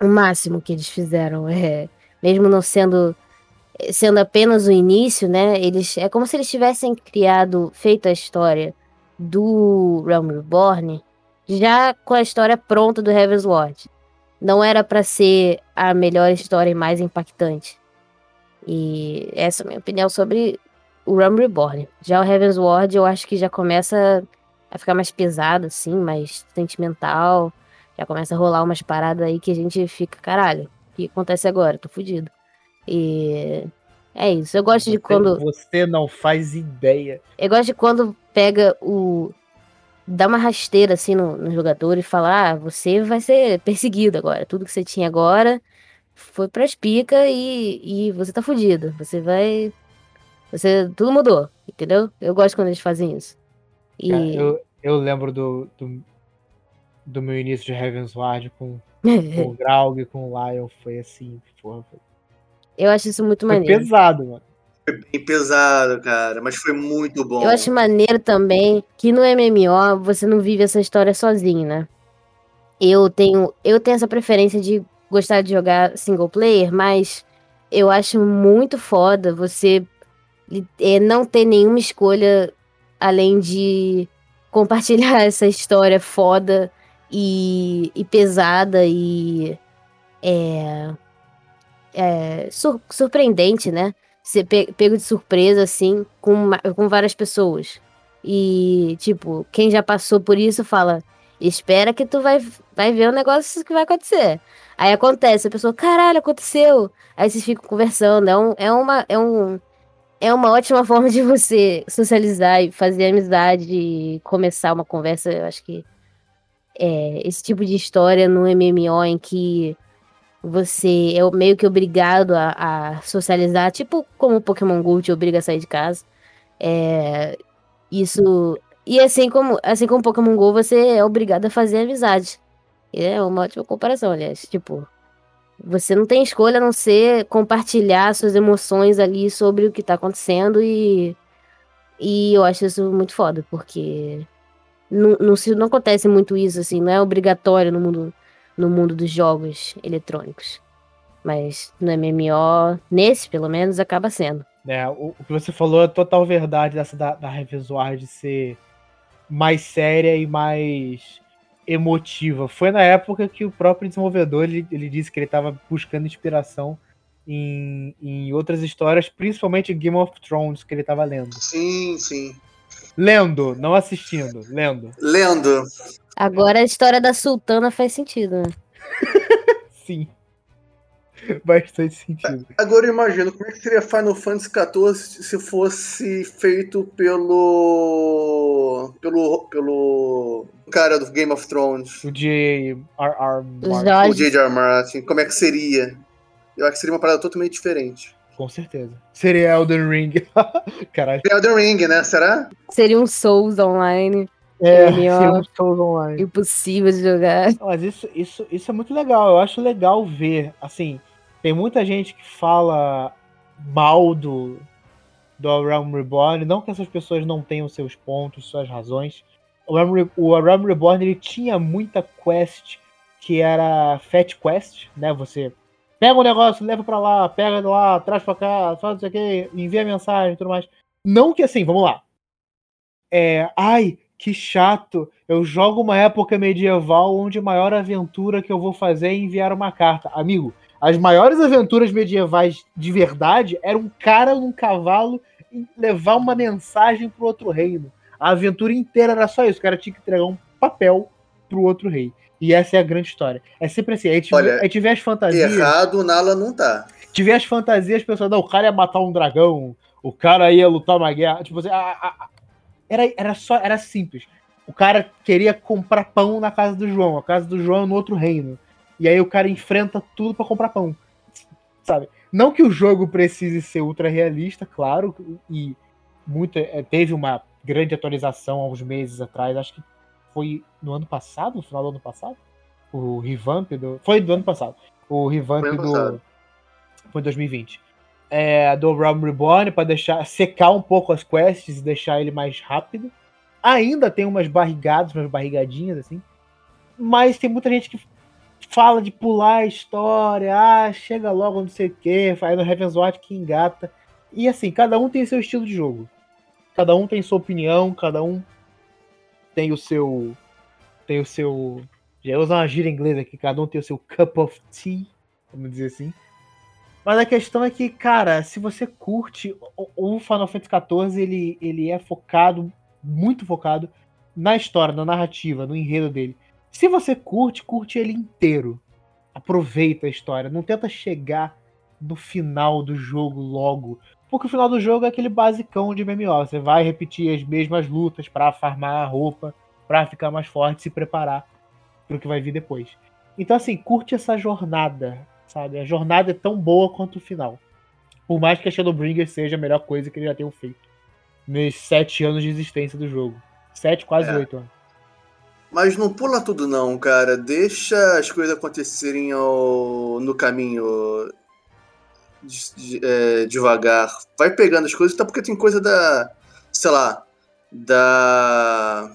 o máximo que eles fizeram. É, mesmo não sendo sendo apenas o início, né? Eles é como se eles tivessem criado, feito a história do Realm Reborn já com a história pronta do Heaven's Ward. Não era para ser a melhor história e mais impactante. E essa é a minha opinião sobre o Realm Reborn. Já o Heaven's Ward eu acho que já começa a ficar mais pesado, assim, mais sentimental. Já começa a rolar umas paradas aí que a gente fica, caralho, o que acontece agora? Tô fudido. E é isso. Eu gosto você, de quando. Você não faz ideia. Eu gosto de quando pega o. dá uma rasteira assim no, no jogador e fala: ah, você vai ser perseguido agora. Tudo que você tinha agora foi pras picas e, e você tá fudido. Você vai. Você. Tudo mudou, entendeu? Eu gosto quando eles fazem isso. E... Eu, eu lembro do, do, do, meu início de Heaven's Ward com, com o Graug, com o Lion. Foi assim, porra. Foi eu acho isso muito foi maneiro. pesado, mano. Foi bem pesado, cara, mas foi muito bom. Eu acho maneiro também que no MMO você não vive essa história sozinho, né? Eu tenho, eu tenho essa preferência de gostar de jogar single player, mas eu acho muito foda você é, não ter nenhuma escolha além de compartilhar essa história foda e, e pesada e é, é, sur surpreendente, né? Ser pe pego de surpresa, assim, com, com várias pessoas. E, tipo, quem já passou por isso fala: espera que tu vai, vai ver o negócio que vai acontecer. Aí acontece, a pessoa, caralho, aconteceu. Aí vocês ficam conversando. É, um, é, uma, é, um, é uma ótima forma de você socializar e fazer amizade e começar uma conversa. Eu acho que é, esse tipo de história no MMO em que você é meio que obrigado a, a socializar, tipo como o Pokémon GO te obriga a sair de casa. É, isso. E assim como, assim como Pokémon GO, você é obrigado a fazer amizade. É uma ótima comparação, aliás. Tipo, você não tem escolha a não ser compartilhar suas emoções ali sobre o que tá acontecendo e. E eu acho isso muito foda, porque não, não, não acontece muito isso, assim, não é obrigatório no mundo no mundo dos jogos eletrônicos. Mas no MMO, nesse pelo menos, acaba sendo. É, o, o que você falou é total verdade dessa da, da de ser mais séria e mais emotiva. Foi na época que o próprio desenvolvedor ele, ele disse que ele estava buscando inspiração em, em outras histórias, principalmente Game of Thrones, que ele estava lendo. Sim, sim. Lendo, não assistindo, lendo. Lendo. Agora a história da Sultana faz sentido, né? Sim. Bastante sentido. Agora eu imagino como é que seria Final Fantasy XIV se fosse feito pelo. pelo. pelo. cara do Game of Thrones. O J.R.R. Martin. O J.J.R. Martin. Como é que seria? Eu acho que seria uma parada totalmente diferente. Com certeza. Seria Elden Ring. Caralho. Elden Ring, né? Será? Seria um Souls online. É, seria Souls online. Impossível de jogar. Mas isso, isso, isso é muito legal. Eu acho legal ver. Assim, tem muita gente que fala mal do, do Realm Reborn. Não que essas pessoas não tenham seus pontos, suas razões. O Realm, o Realm Reborn ele tinha muita quest que era Fat Quest, né? Você pega um negócio, leva para lá, pega lá, traz para cá, faz isso aqui, envia mensagem e tudo mais. Não que assim, vamos lá. É, ai, que chato. Eu jogo uma época medieval onde a maior aventura que eu vou fazer é enviar uma carta. Amigo, as maiores aventuras medievais de verdade era um cara num cavalo levar uma mensagem pro outro reino. A aventura inteira era só isso. O cara tinha que entregar um papel pro outro rei. E essa é a grande história. É sempre assim. A gente, Olha, a as fantasias. Errado, Nala não tá. Tiver as fantasias, as pessoas, não, o cara ia matar um dragão, o cara ia lutar uma guerra. Tipo assim, a, a, era, era só, era simples. O cara queria comprar pão na casa do João, a casa do João é no outro reino. E aí o cara enfrenta tudo para comprar pão. Sabe? Não que o jogo precise ser ultra realista, claro, e muito, é, teve uma grande atualização há uns meses atrás, acho que foi no ano passado, no final do ano passado? O revamp do. Foi do ano passado. O revamp foi do. Foi 2020. É, do Realm Reborn para deixar secar um pouco as quests e deixar ele mais rápido. Ainda tem umas barrigadas, umas barrigadinhas assim. mas tem muita gente que fala de pular a história, ah, chega logo não sei o que, faz no Heaven's Watch que engata. E assim, cada um tem seu estilo de jogo. Cada um tem sua opinião, cada um tem o seu. Tem o seu. Já usar uma gíria inglesa aqui, cada um tem o seu cup of tea, vamos dizer assim. Mas a questão é que, cara, se você curte o Final Fantasy XIV, ele, ele é focado, muito focado, na história, na narrativa, no enredo dele. Se você curte, curte ele inteiro. Aproveita a história. Não tenta chegar no final do jogo logo. Porque o final do jogo é aquele basicão de MMO. Você vai repetir as mesmas lutas para farmar a roupa, para ficar mais forte, se preparar pro que vai vir depois. Então, assim, curte essa jornada sabe? A jornada é tão boa quanto o final. Por mais que a Shadowbringer seja a melhor coisa que eles já tenham feito. Nesses sete anos de existência do jogo. Sete, quase é. oito anos. Mas não pula tudo não, cara. Deixa as coisas acontecerem ao... no caminho de, de, é, devagar. Vai pegando as coisas, até porque tem coisa da. Sei lá. Da.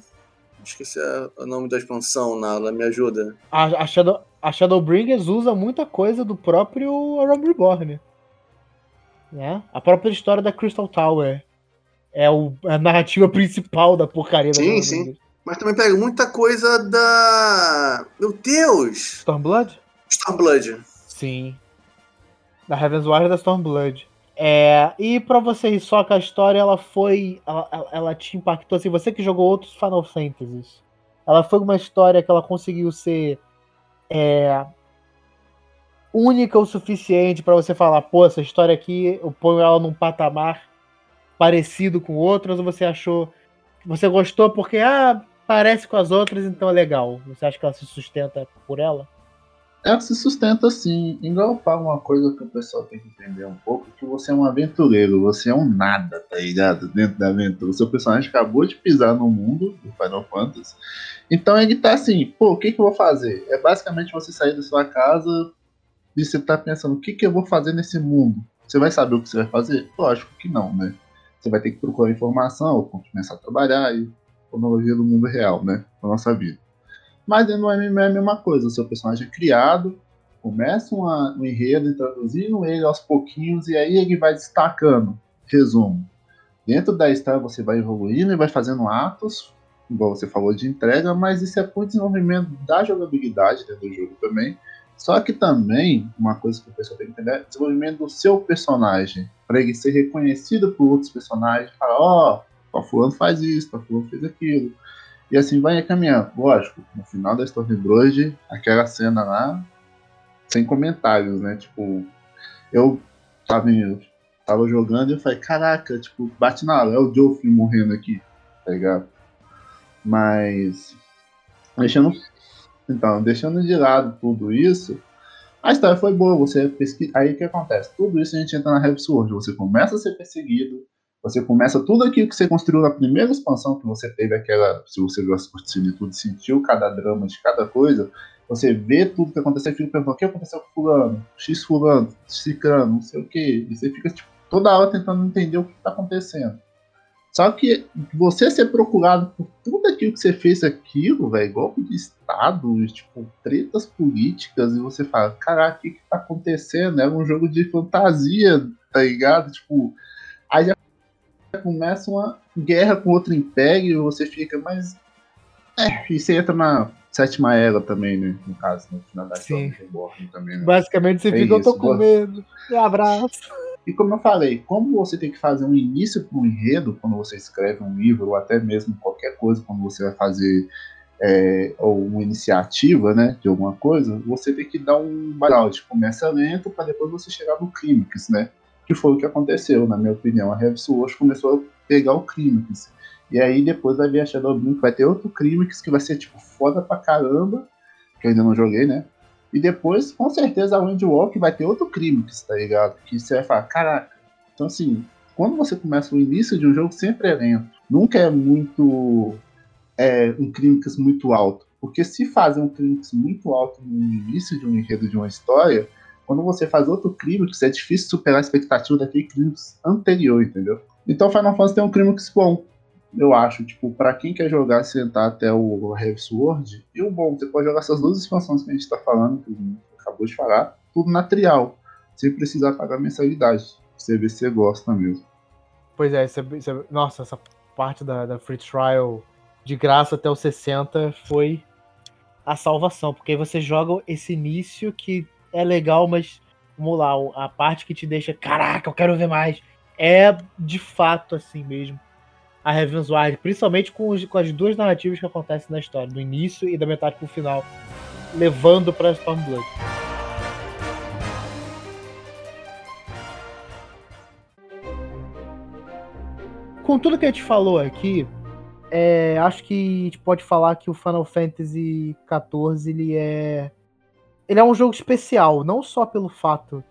Esqueci o nome da expansão, Nala, me ajuda. A, a, Shadow, a Shadowbringers usa muita coisa do próprio Realm Reborn. Né? A própria história da Crystal Tower é o, a narrativa principal da porcaria da Sim, sim. Mas também pega muita coisa da. Meu Deus! Stormblood? Stormblood. Sim. Da Heaven's Ward e da Stormblood. É, e para vocês, só que a história ela foi. Ela, ela, te impactou. Assim, você que jogou outros Final Fantasies. Ela foi uma história que ela conseguiu ser é, única o suficiente para você falar, pô, essa história aqui eu ponho ela num patamar parecido com outras, ou você achou. Você gostou porque, ah, parece com as outras, então é legal. Você acha que ela se sustenta por ela? Ela se sustenta sim. Igual falo uma coisa que o pessoal tem que entender um pouco, que você é um aventureiro, você é um nada, tá ligado? Dentro da aventura. O seu personagem acabou de pisar no mundo do Final Fantasy. Então ele tá assim, pô, o que, que eu vou fazer? É basicamente você sair da sua casa e você tá pensando, o que, que eu vou fazer nesse mundo? Você vai saber o que você vai fazer? Lógico que não, né? Você vai ter que procurar informação, ou começar a trabalhar e cronologia do mundo real, né? Da nossa vida. Mas dentro do MMO é a mesma coisa, o seu personagem é criado, começa uma, um enredo introduzindo ele aos pouquinhos e aí ele vai destacando. Resumo. Dentro da história você vai evoluindo e vai fazendo atos, igual você falou de entrega, mas isso é por desenvolvimento da jogabilidade dentro do jogo também. Só que também, uma coisa que o pessoal tem que entender é o desenvolvimento do seu personagem. Para ele ser reconhecido por outros personagens. Falar, ó, oh, o fulano faz isso, o fulano fez aquilo. E assim vai caminhando. Lógico, no final da Stormblood, aquela cena lá, sem comentários, né? Tipo, eu tava, eu tava jogando e eu falei, caraca, tipo, bate na hora, é o Joffrey morrendo aqui, tá ligado? Mas, deixando, então, deixando de lado tudo isso, a história foi boa, você pesquisa, aí o que acontece? Tudo isso a gente entra na Heavy Sword, você começa a ser perseguido, você começa tudo aquilo que você construiu na primeira expansão, que você teve aquela. Se você viu as curtidas e tudo, sentiu cada drama de cada coisa, você vê tudo que aconteceu e fica pensando: o que aconteceu com Fulano? X Fulano, Cicrano, não sei o que. E você fica tipo, toda hora tentando entender o que está acontecendo. Só que você ser procurado por tudo aquilo que você fez aquilo, velho, golpe de Estado, tipo, tretas políticas, e você fala, caraca, o que, que tá acontecendo? É um jogo de fantasia, tá ligado? Tipo, aí já começa uma guerra com outro império, você fica, mas. É, e você entra na sétima era também, né? No caso, no final da Sim. também. Né? Basicamente você é fica, eu tô com medo. Um abraço. E como eu falei, como você tem que fazer um início para um enredo quando você escreve um livro, ou até mesmo qualquer coisa quando você vai fazer é, ou uma iniciativa, né, de alguma coisa, você tem que dar um background. Começa lento para depois você chegar no clímax, né? Que foi o que aconteceu, na minha opinião. A Heavy Sword começou a pegar o Clímax. E aí depois vai vir a Shadow Blink, vai ter outro Clímax que vai ser tipo foda pra caramba, que eu ainda não joguei, né? E depois, com certeza, a Windwalk vai ter outro Clímax, tá ligado? Que você vai falar, caraca. Então assim, quando você começa o início de um jogo, sempre é lento. Nunca é muito. É, um Clímax muito alto. Porque se fazer um Clímax muito alto no início de um enredo de uma história, quando você faz outro clímax, é difícil superar a expectativa daquele clímax anterior, entendeu? Então Final Fantasy tem um clímax bom. eu acho, tipo, para quem quer jogar sentar até o Heavy Sword, e o bom, você pode jogar essas duas expansões que a gente tá falando, que acabou de falar, tudo na trial, sem precisar pagar mensalidade. Você vê se você gosta mesmo. Pois é, nossa, essa parte da, da Free Trial de graça até os 60 foi a salvação, porque você joga esse início que é legal, mas vamos lá, a parte que te deixa, caraca, eu quero ver mais, é de fato assim mesmo a Heaven's Ward, principalmente com, os, com as duas narrativas que acontecem na história, do início e da metade pro final, levando pra Stormblood. Com tudo que a gente falou aqui, é, acho que a gente pode falar que o Final Fantasy XIV ele é ele é um jogo especial, não só pelo fato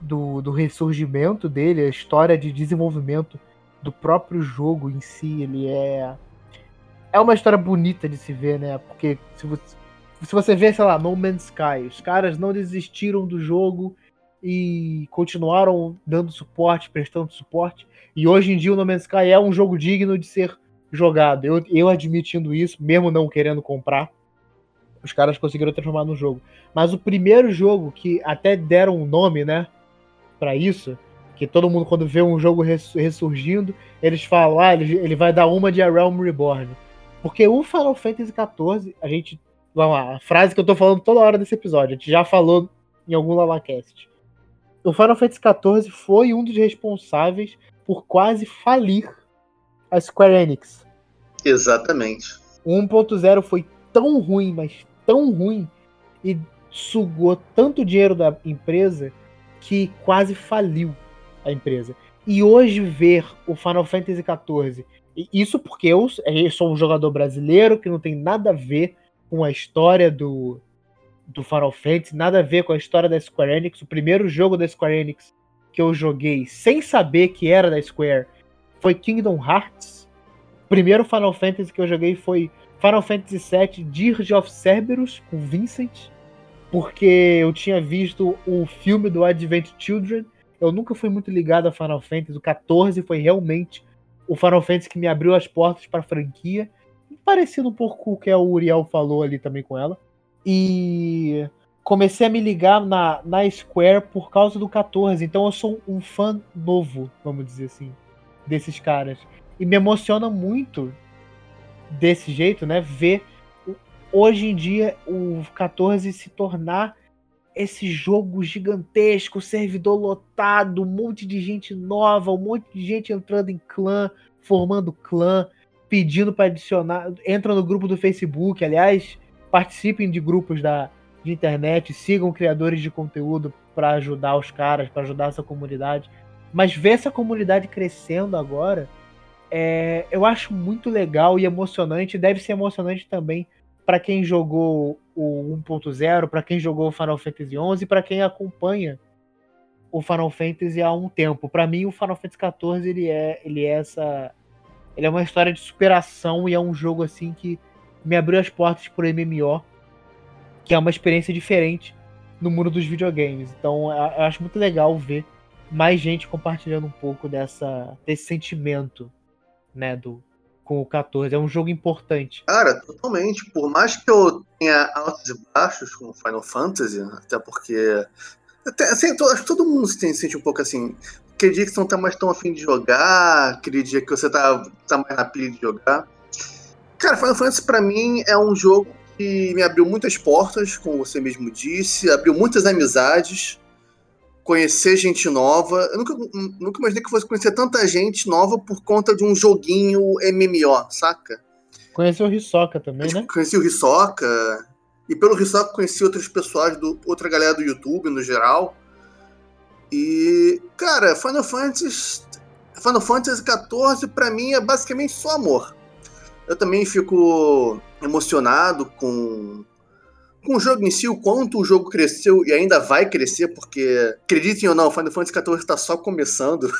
do, do ressurgimento dele, a história de desenvolvimento do próprio jogo em si, ele é. É uma história bonita de se ver, né? Porque se você, se você vê, sei lá, No Man's Sky, os caras não desistiram do jogo e continuaram dando suporte, prestando suporte. E hoje em dia o No Man's Sky é um jogo digno de ser jogado. Eu, eu admitindo isso, mesmo não querendo comprar, os caras conseguiram transformar no jogo. Mas o primeiro jogo que até deram um nome, né, para isso, que todo mundo, quando vê um jogo ressurgindo, eles falam, ah, ele, ele vai dar uma de A Realm Reborn. Porque o Final Fantasy XIV, a gente. Vamos lá, a frase que eu tô falando toda hora desse episódio, a gente já falou em algum LavaCast. O Final Fantasy XIV foi um dos responsáveis por quase falir a Square Enix. Exatamente. O 1.0 foi tão ruim, mas tão ruim, e sugou tanto dinheiro da empresa que quase faliu a empresa. E hoje ver o Final Fantasy XIV, isso porque eu, eu sou um jogador brasileiro que não tem nada a ver com a história do, do Final Fantasy, nada a ver com a história da Square Enix. O primeiro jogo da Square Enix que eu joguei sem saber que era da Square foi Kingdom Hearts. O primeiro Final Fantasy que eu joguei foi Final Fantasy VII Dirge of Cerberus com Vincent, porque eu tinha visto o filme do Advent Children eu nunca fui muito ligado a Final Fantasy. O 14 foi realmente o Final Fantasy que me abriu as portas para a franquia. Parecido um pouco com o que o Uriel falou ali também com ela. E comecei a me ligar na, na Square por causa do 14. Então eu sou um fã novo, vamos dizer assim, desses caras. E me emociona muito desse jeito, né? Ver hoje em dia o 14 se tornar esse jogo gigantesco, servidor lotado, um monte de gente nova, um monte de gente entrando em clã, formando clã, pedindo para adicionar, entra no grupo do Facebook, aliás, participem de grupos da de internet, sigam criadores de conteúdo para ajudar os caras, para ajudar essa comunidade. Mas ver essa comunidade crescendo agora, é, eu acho muito legal e emocionante. Deve ser emocionante também para quem jogou o 1.0, para quem jogou o Final Fantasy 11 e para quem acompanha o Final Fantasy há um tempo. Para mim, o Final Fantasy 14 ele é, ele é essa, ele é uma história de superação e é um jogo assim que me abriu as portas pro MMO, que é uma experiência diferente no mundo dos videogames. Então, eu acho muito legal ver mais gente compartilhando um pouco dessa desse sentimento, né, do com o 14. É um jogo importante. Cara, totalmente. Por mais que eu tenha altos e baixos com Final Fantasy, até porque. Até, assim, acho que todo mundo se sente um pouco assim. Aquele dia que você não tá mais tão afim de jogar, aquele dia que você tá, tá mais na pilha de jogar. Cara, Final Fantasy pra mim é um jogo que me abriu muitas portas, como você mesmo disse, abriu muitas amizades conhecer gente nova. Eu nunca, nunca imaginei que fosse conhecer tanta gente nova por conta de um joguinho MMO, saca? Conheci o Hisoka também, né? Conheci o Hisoka. E pelo Hisoka conheci outros pessoas, do, outra galera do YouTube no geral. E, cara, Final Fantasy. Final Fantasy XIV pra mim é basicamente só amor. Eu também fico emocionado com com o jogo em si, o quanto o jogo cresceu e ainda vai crescer, porque, acreditem ou não, Final Fantasy XIV está só começando.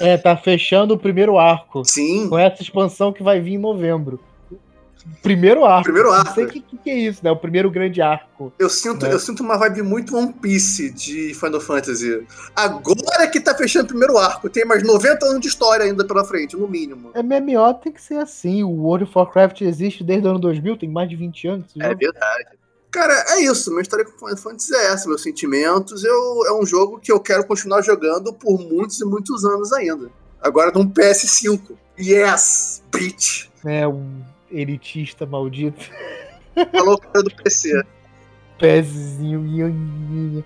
é, tá fechando o primeiro arco. Sim. Com essa expansão que vai vir em novembro. Primeiro arco. Primeiro arco. Não sei o que, que, é isso, né? O primeiro grande arco. Eu sinto, né? eu sinto uma vibe muito One Piece de Final Fantasy. Agora que tá fechando o primeiro arco, tem mais 90 anos de história ainda pela frente, no mínimo. MMO tem que ser assim. O World of Warcraft existe desde o ano 2000, tem mais de 20 anos. É verdade. Cara, é isso. Minha história com Final Fantasy é essa, meus sentimentos. Eu, é um jogo que eu quero continuar jogando por muitos e muitos anos ainda. Agora num PS5. Yes, bitch. É, um elitista maldito. Falou cara do PC. Pezinho.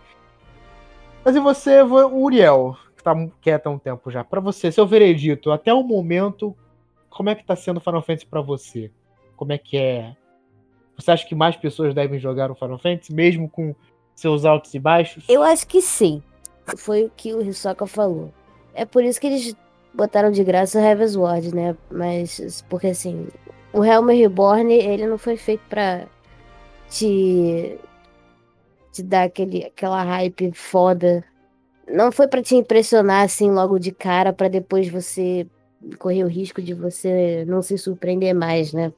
Mas e você, Uriel, que tá quieto há um tempo já. Para você, seu veredito, até o momento, como é que tá sendo Final Fantasy para você? Como é que é? Você acha que mais pessoas devem jogar o Final Fantasy, mesmo com seus altos e baixos? Eu acho que sim. Foi o que o Hisoka falou. É por isso que eles botaram de graça o Heaven's Ward, né? Mas, porque assim, o Helm Reborn, ele não foi feito pra te, te dar aquele, aquela hype foda. Não foi para te impressionar assim logo de cara, para depois você correr o risco de você não se surpreender mais, né?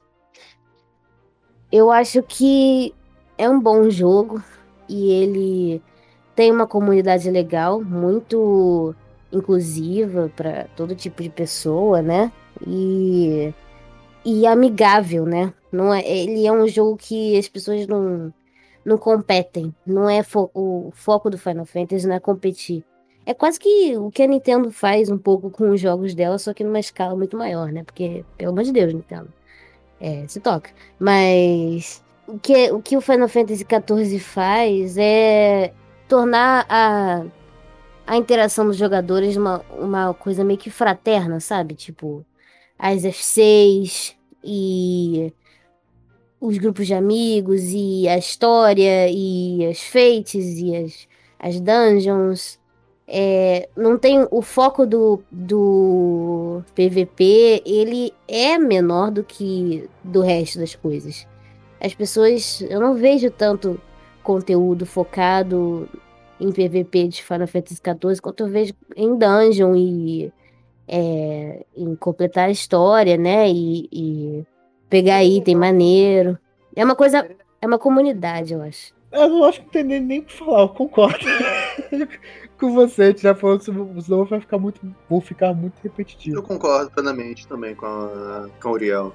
Eu acho que é um bom jogo e ele tem uma comunidade legal, muito inclusiva para todo tipo de pessoa, né? E, e amigável, né? Não é, ele é um jogo que as pessoas não, não competem. Não é fo o foco do Final Fantasy não é competir. É quase que o que a Nintendo faz um pouco com os jogos dela, só que numa escala muito maior, né? Porque, pelo amor de Deus, Nintendo. É, se toca. Mas o que, o que o Final Fantasy XIV faz é tornar a a interação dos jogadores uma, uma coisa meio que fraterna, sabe? Tipo, as F6 e os grupos de amigos e a história e as fates e as, as dungeons. É, não tem o foco do, do PVP, ele é menor do que do resto das coisas. As pessoas, eu não vejo tanto conteúdo focado em PVP de Final Fantasy XIV quanto eu vejo em dungeon e é, em completar a história, né? E, e, pegar item maneiro. É uma coisa, é uma comunidade, eu acho. Eu não acho que não tem nem, nem pra falar, eu concordo com você. A gente já falou que senão vai ficar muito, vou ficar muito repetitivo. Eu concordo plenamente também com a, com a Uriel.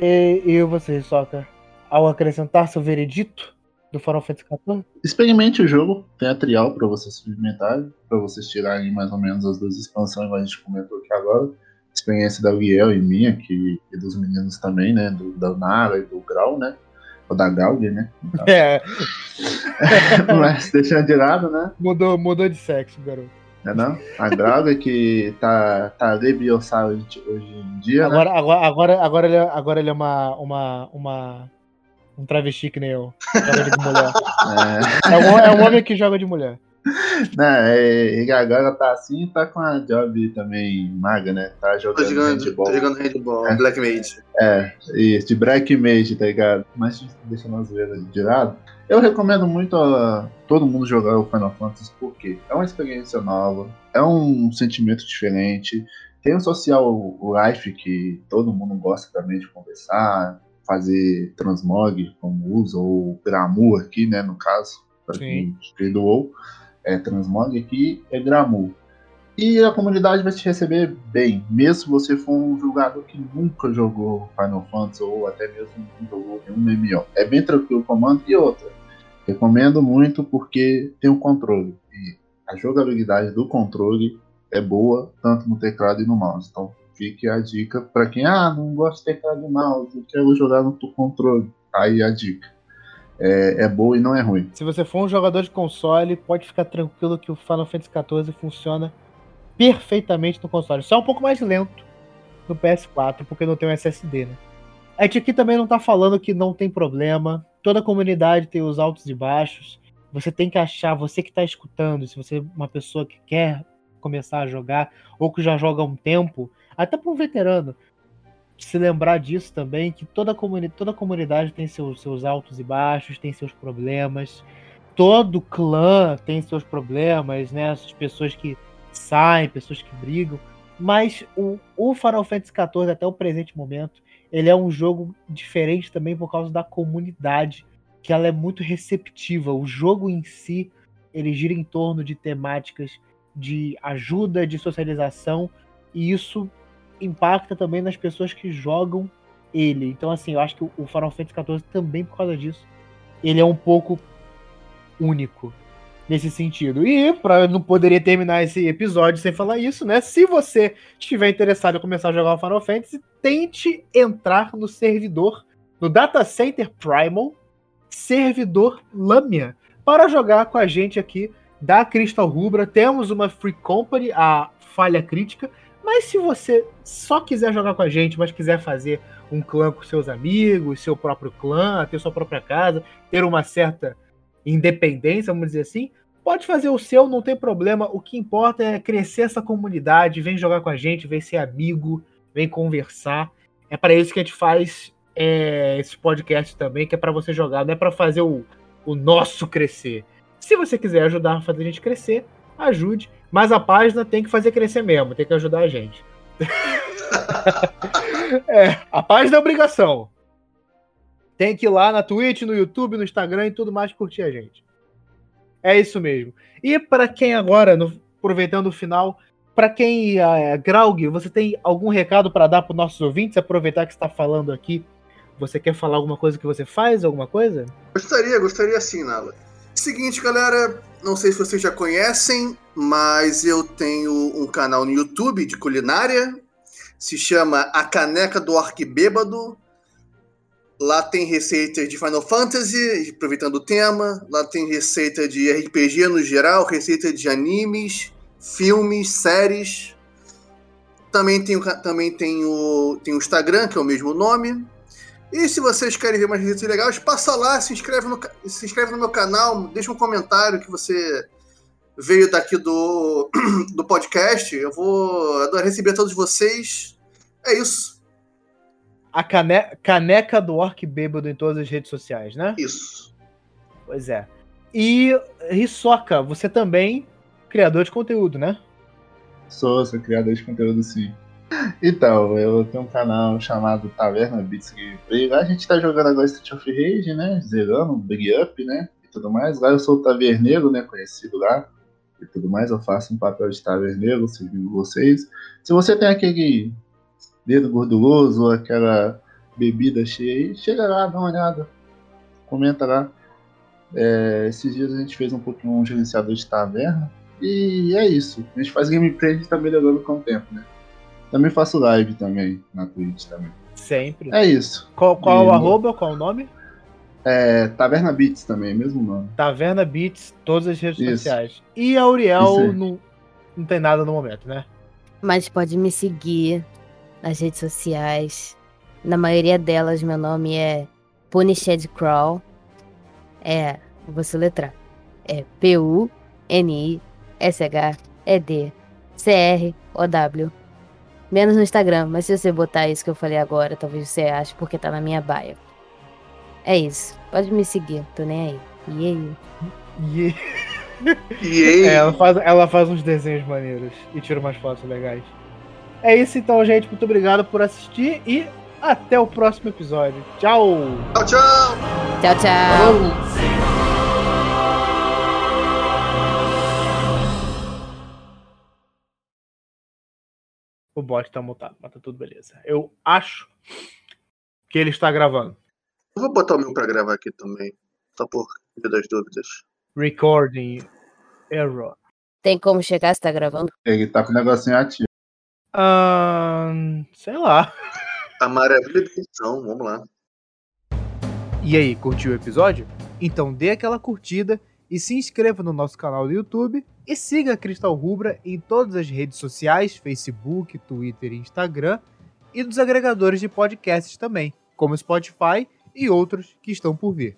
E, e você, Soca? Ao acrescentar seu veredito? Do Final Fantasy XIV? Experimente o jogo, tem a trial para vocês experimentarem, para vocês tirarem mais ou menos as duas expansões que a gente comentou aqui agora. Experiência da Uriel e minha, que, e dos meninos também, né? Do, da Nara e do Grau, né? Ou da Gauger, né? Então, é. Mas deixando de lado, né? Mudou, mudou de sexo, garoto. É não? A Grauger que tá, tá lebiossário hoje em dia. Agora, né? agora, agora, agora, ele, é, agora ele é uma, uma, uma um travesti que nem eu. Joga de mulher. É. É, um, é um homem que joga de mulher. Não, é, e agora tá assim e tá com a Job também maga, né? Tá jogando, tô jogando handball. Tô jogando handball, é. Black Mage. É, isso, de Black Mage, tá ligado? Mas deixa nós ver de lado. Eu recomendo muito a todo mundo jogar o Final Fantasy porque é uma experiência nova, é um sentimento diferente, tem um social life que todo mundo gosta também de conversar, fazer transmog, como usa, ou Gramu aqui, né, no caso, para quem doou, é transmog aqui é Gramu. E a comunidade vai te receber bem, mesmo se você for um jogador que nunca jogou Final Fantasy ou até mesmo não jogou nenhum MMO. É bem tranquilo o comando. E outra, recomendo muito porque tem o controle. E a jogabilidade do controle é boa, tanto no teclado e no mouse. Então Fique a dica para quem, ah, não gosta de teclado de mouse, quero jogar no controle. Aí a dica. É, é boa e não é ruim. Se você for um jogador de console, pode ficar tranquilo que o Final Fantasy XIV funciona perfeitamente no console. Só um pouco mais lento no PS4, porque não tem um SSD, né? A gente aqui também não tá falando que não tem problema. Toda comunidade tem os altos e baixos. Você tem que achar, você que tá escutando, se você é uma pessoa que quer começar a jogar ou que já joga há um tempo, até para um veterano se lembrar disso também, que toda, comuni toda comunidade tem seus, seus altos e baixos, tem seus problemas. Todo clã tem seus problemas, né? Essas pessoas que saem, pessoas que brigam. Mas o, o Final Fantasy XIV, até o presente momento, ele é um jogo diferente também por causa da comunidade, que ela é muito receptiva. O jogo em si, ele gira em torno de temáticas de ajuda, de socialização, e isso impacta também nas pessoas que jogam ele. Então, assim, eu acho que o Final Fantasy XIV também por causa disso, ele é um pouco único nesse sentido. E para não poderia terminar esse episódio sem falar isso, né? Se você estiver interessado em começar a jogar o Final Fantasy, tente entrar no servidor no Data Center Primal, servidor Lamia, para jogar com a gente aqui da Crystal Rubra. Temos uma Free Company, a falha crítica, mas se você só quiser jogar com a gente, mas quiser fazer um clã com seus amigos, seu próprio clã, ter sua própria casa, ter uma certa independência, vamos dizer assim, pode fazer o seu, não tem problema. O que importa é crescer essa comunidade, vem jogar com a gente, vem ser amigo, vem conversar. É para isso que a gente faz é, esse podcast também, que é para você jogar, não é para fazer o, o nosso crescer. Se você quiser ajudar a fazer a gente crescer, ajude. Mas a página tem que fazer crescer mesmo, tem que ajudar a gente. é, a página é obrigação. Tem que ir lá na Twitch, no YouTube, no Instagram e tudo mais curtir a gente. É isso mesmo. E para quem agora, no, aproveitando o final, para quem é Graug, você tem algum recado para dar para os nossos ouvintes? Aproveitar que está falando aqui, você quer falar alguma coisa que você faz, alguma coisa? Gostaria, gostaria sim, Nala. Seguinte, galera, não sei se vocês já conhecem, mas eu tenho um canal no YouTube de culinária, se chama A Caneca do Arquibêbado. Lá tem receita de Final Fantasy, aproveitando o tema. Lá tem receita de RPG no geral, receita de animes, filmes, séries. Também tem, também tem, o, tem o Instagram, que é o mesmo nome. E se vocês querem ver mais receitas legais, passa lá, se inscreve no, se inscreve no meu canal, deixa um comentário que você veio daqui do, do podcast. Eu vou adorar receber todos vocês. É isso a cane caneca do Orc Bêbado em todas as redes sociais, né? Isso. Pois é. E Risoca, você também criador de conteúdo, né? Sou, sou criador de conteúdo sim. Então, eu tenho um canal chamado Taverna Beats Gameplay. Lá a gente tá jogando agora Street of Rage, né? Zerando, Big Up, né? E tudo mais. Lá eu sou o taverneiro, né? Conhecido lá. E tudo mais. Eu faço um papel de taverneiro, servindo vocês. Se você tem aquele dedo gorduroso ou aquela bebida cheia aí, chega lá, dá uma olhada, comenta lá. É, esses dias a gente fez um pouquinho um gerenciador de taverna e é isso. A gente faz gameplay a gente tá melhorando com o tempo, né? Também faço live também na Twitch também. Sempre. É isso. Qual, qual e, o arroba, qual o nome? É, Taverna Beats também, mesmo nome. Taverna Beats, todas as redes isso. sociais. E a Uriel não, não tem nada no momento, né? Mas pode me seguir nas redes sociais. Na maioria delas, meu nome é Punished Crawl. É, vou soletrar. É P-U-N-I-S-H-E-D-C-R-O-W. Menos no Instagram, mas se você botar isso que eu falei agora, talvez você ache porque tá na minha baia. É isso. Pode me seguir, tô nem aí. E aí? Yeah. yeah. É, ela, faz, ela faz uns desenhos maneiros e tira umas fotos legais. É isso então, gente. Muito obrigado por assistir e até o próximo episódio. Tchau! Tchau, tchau! Tchau, tchau! O bot tá mutado, mas tá tudo beleza. Eu acho que ele está gravando. Eu vou botar o meu pra gravar aqui também. Só por das dúvidas. Recording error. Tem como chegar se tá gravando? Ele tá com o negocinho ativo sei lá. A maravilha da edição, vamos lá. E aí, curtiu o episódio? Então dê aquela curtida e se inscreva no nosso canal do YouTube e siga a Cristal Rubra em todas as redes sociais, Facebook, Twitter e Instagram, e dos agregadores de podcasts também, como Spotify e outros que estão por vir.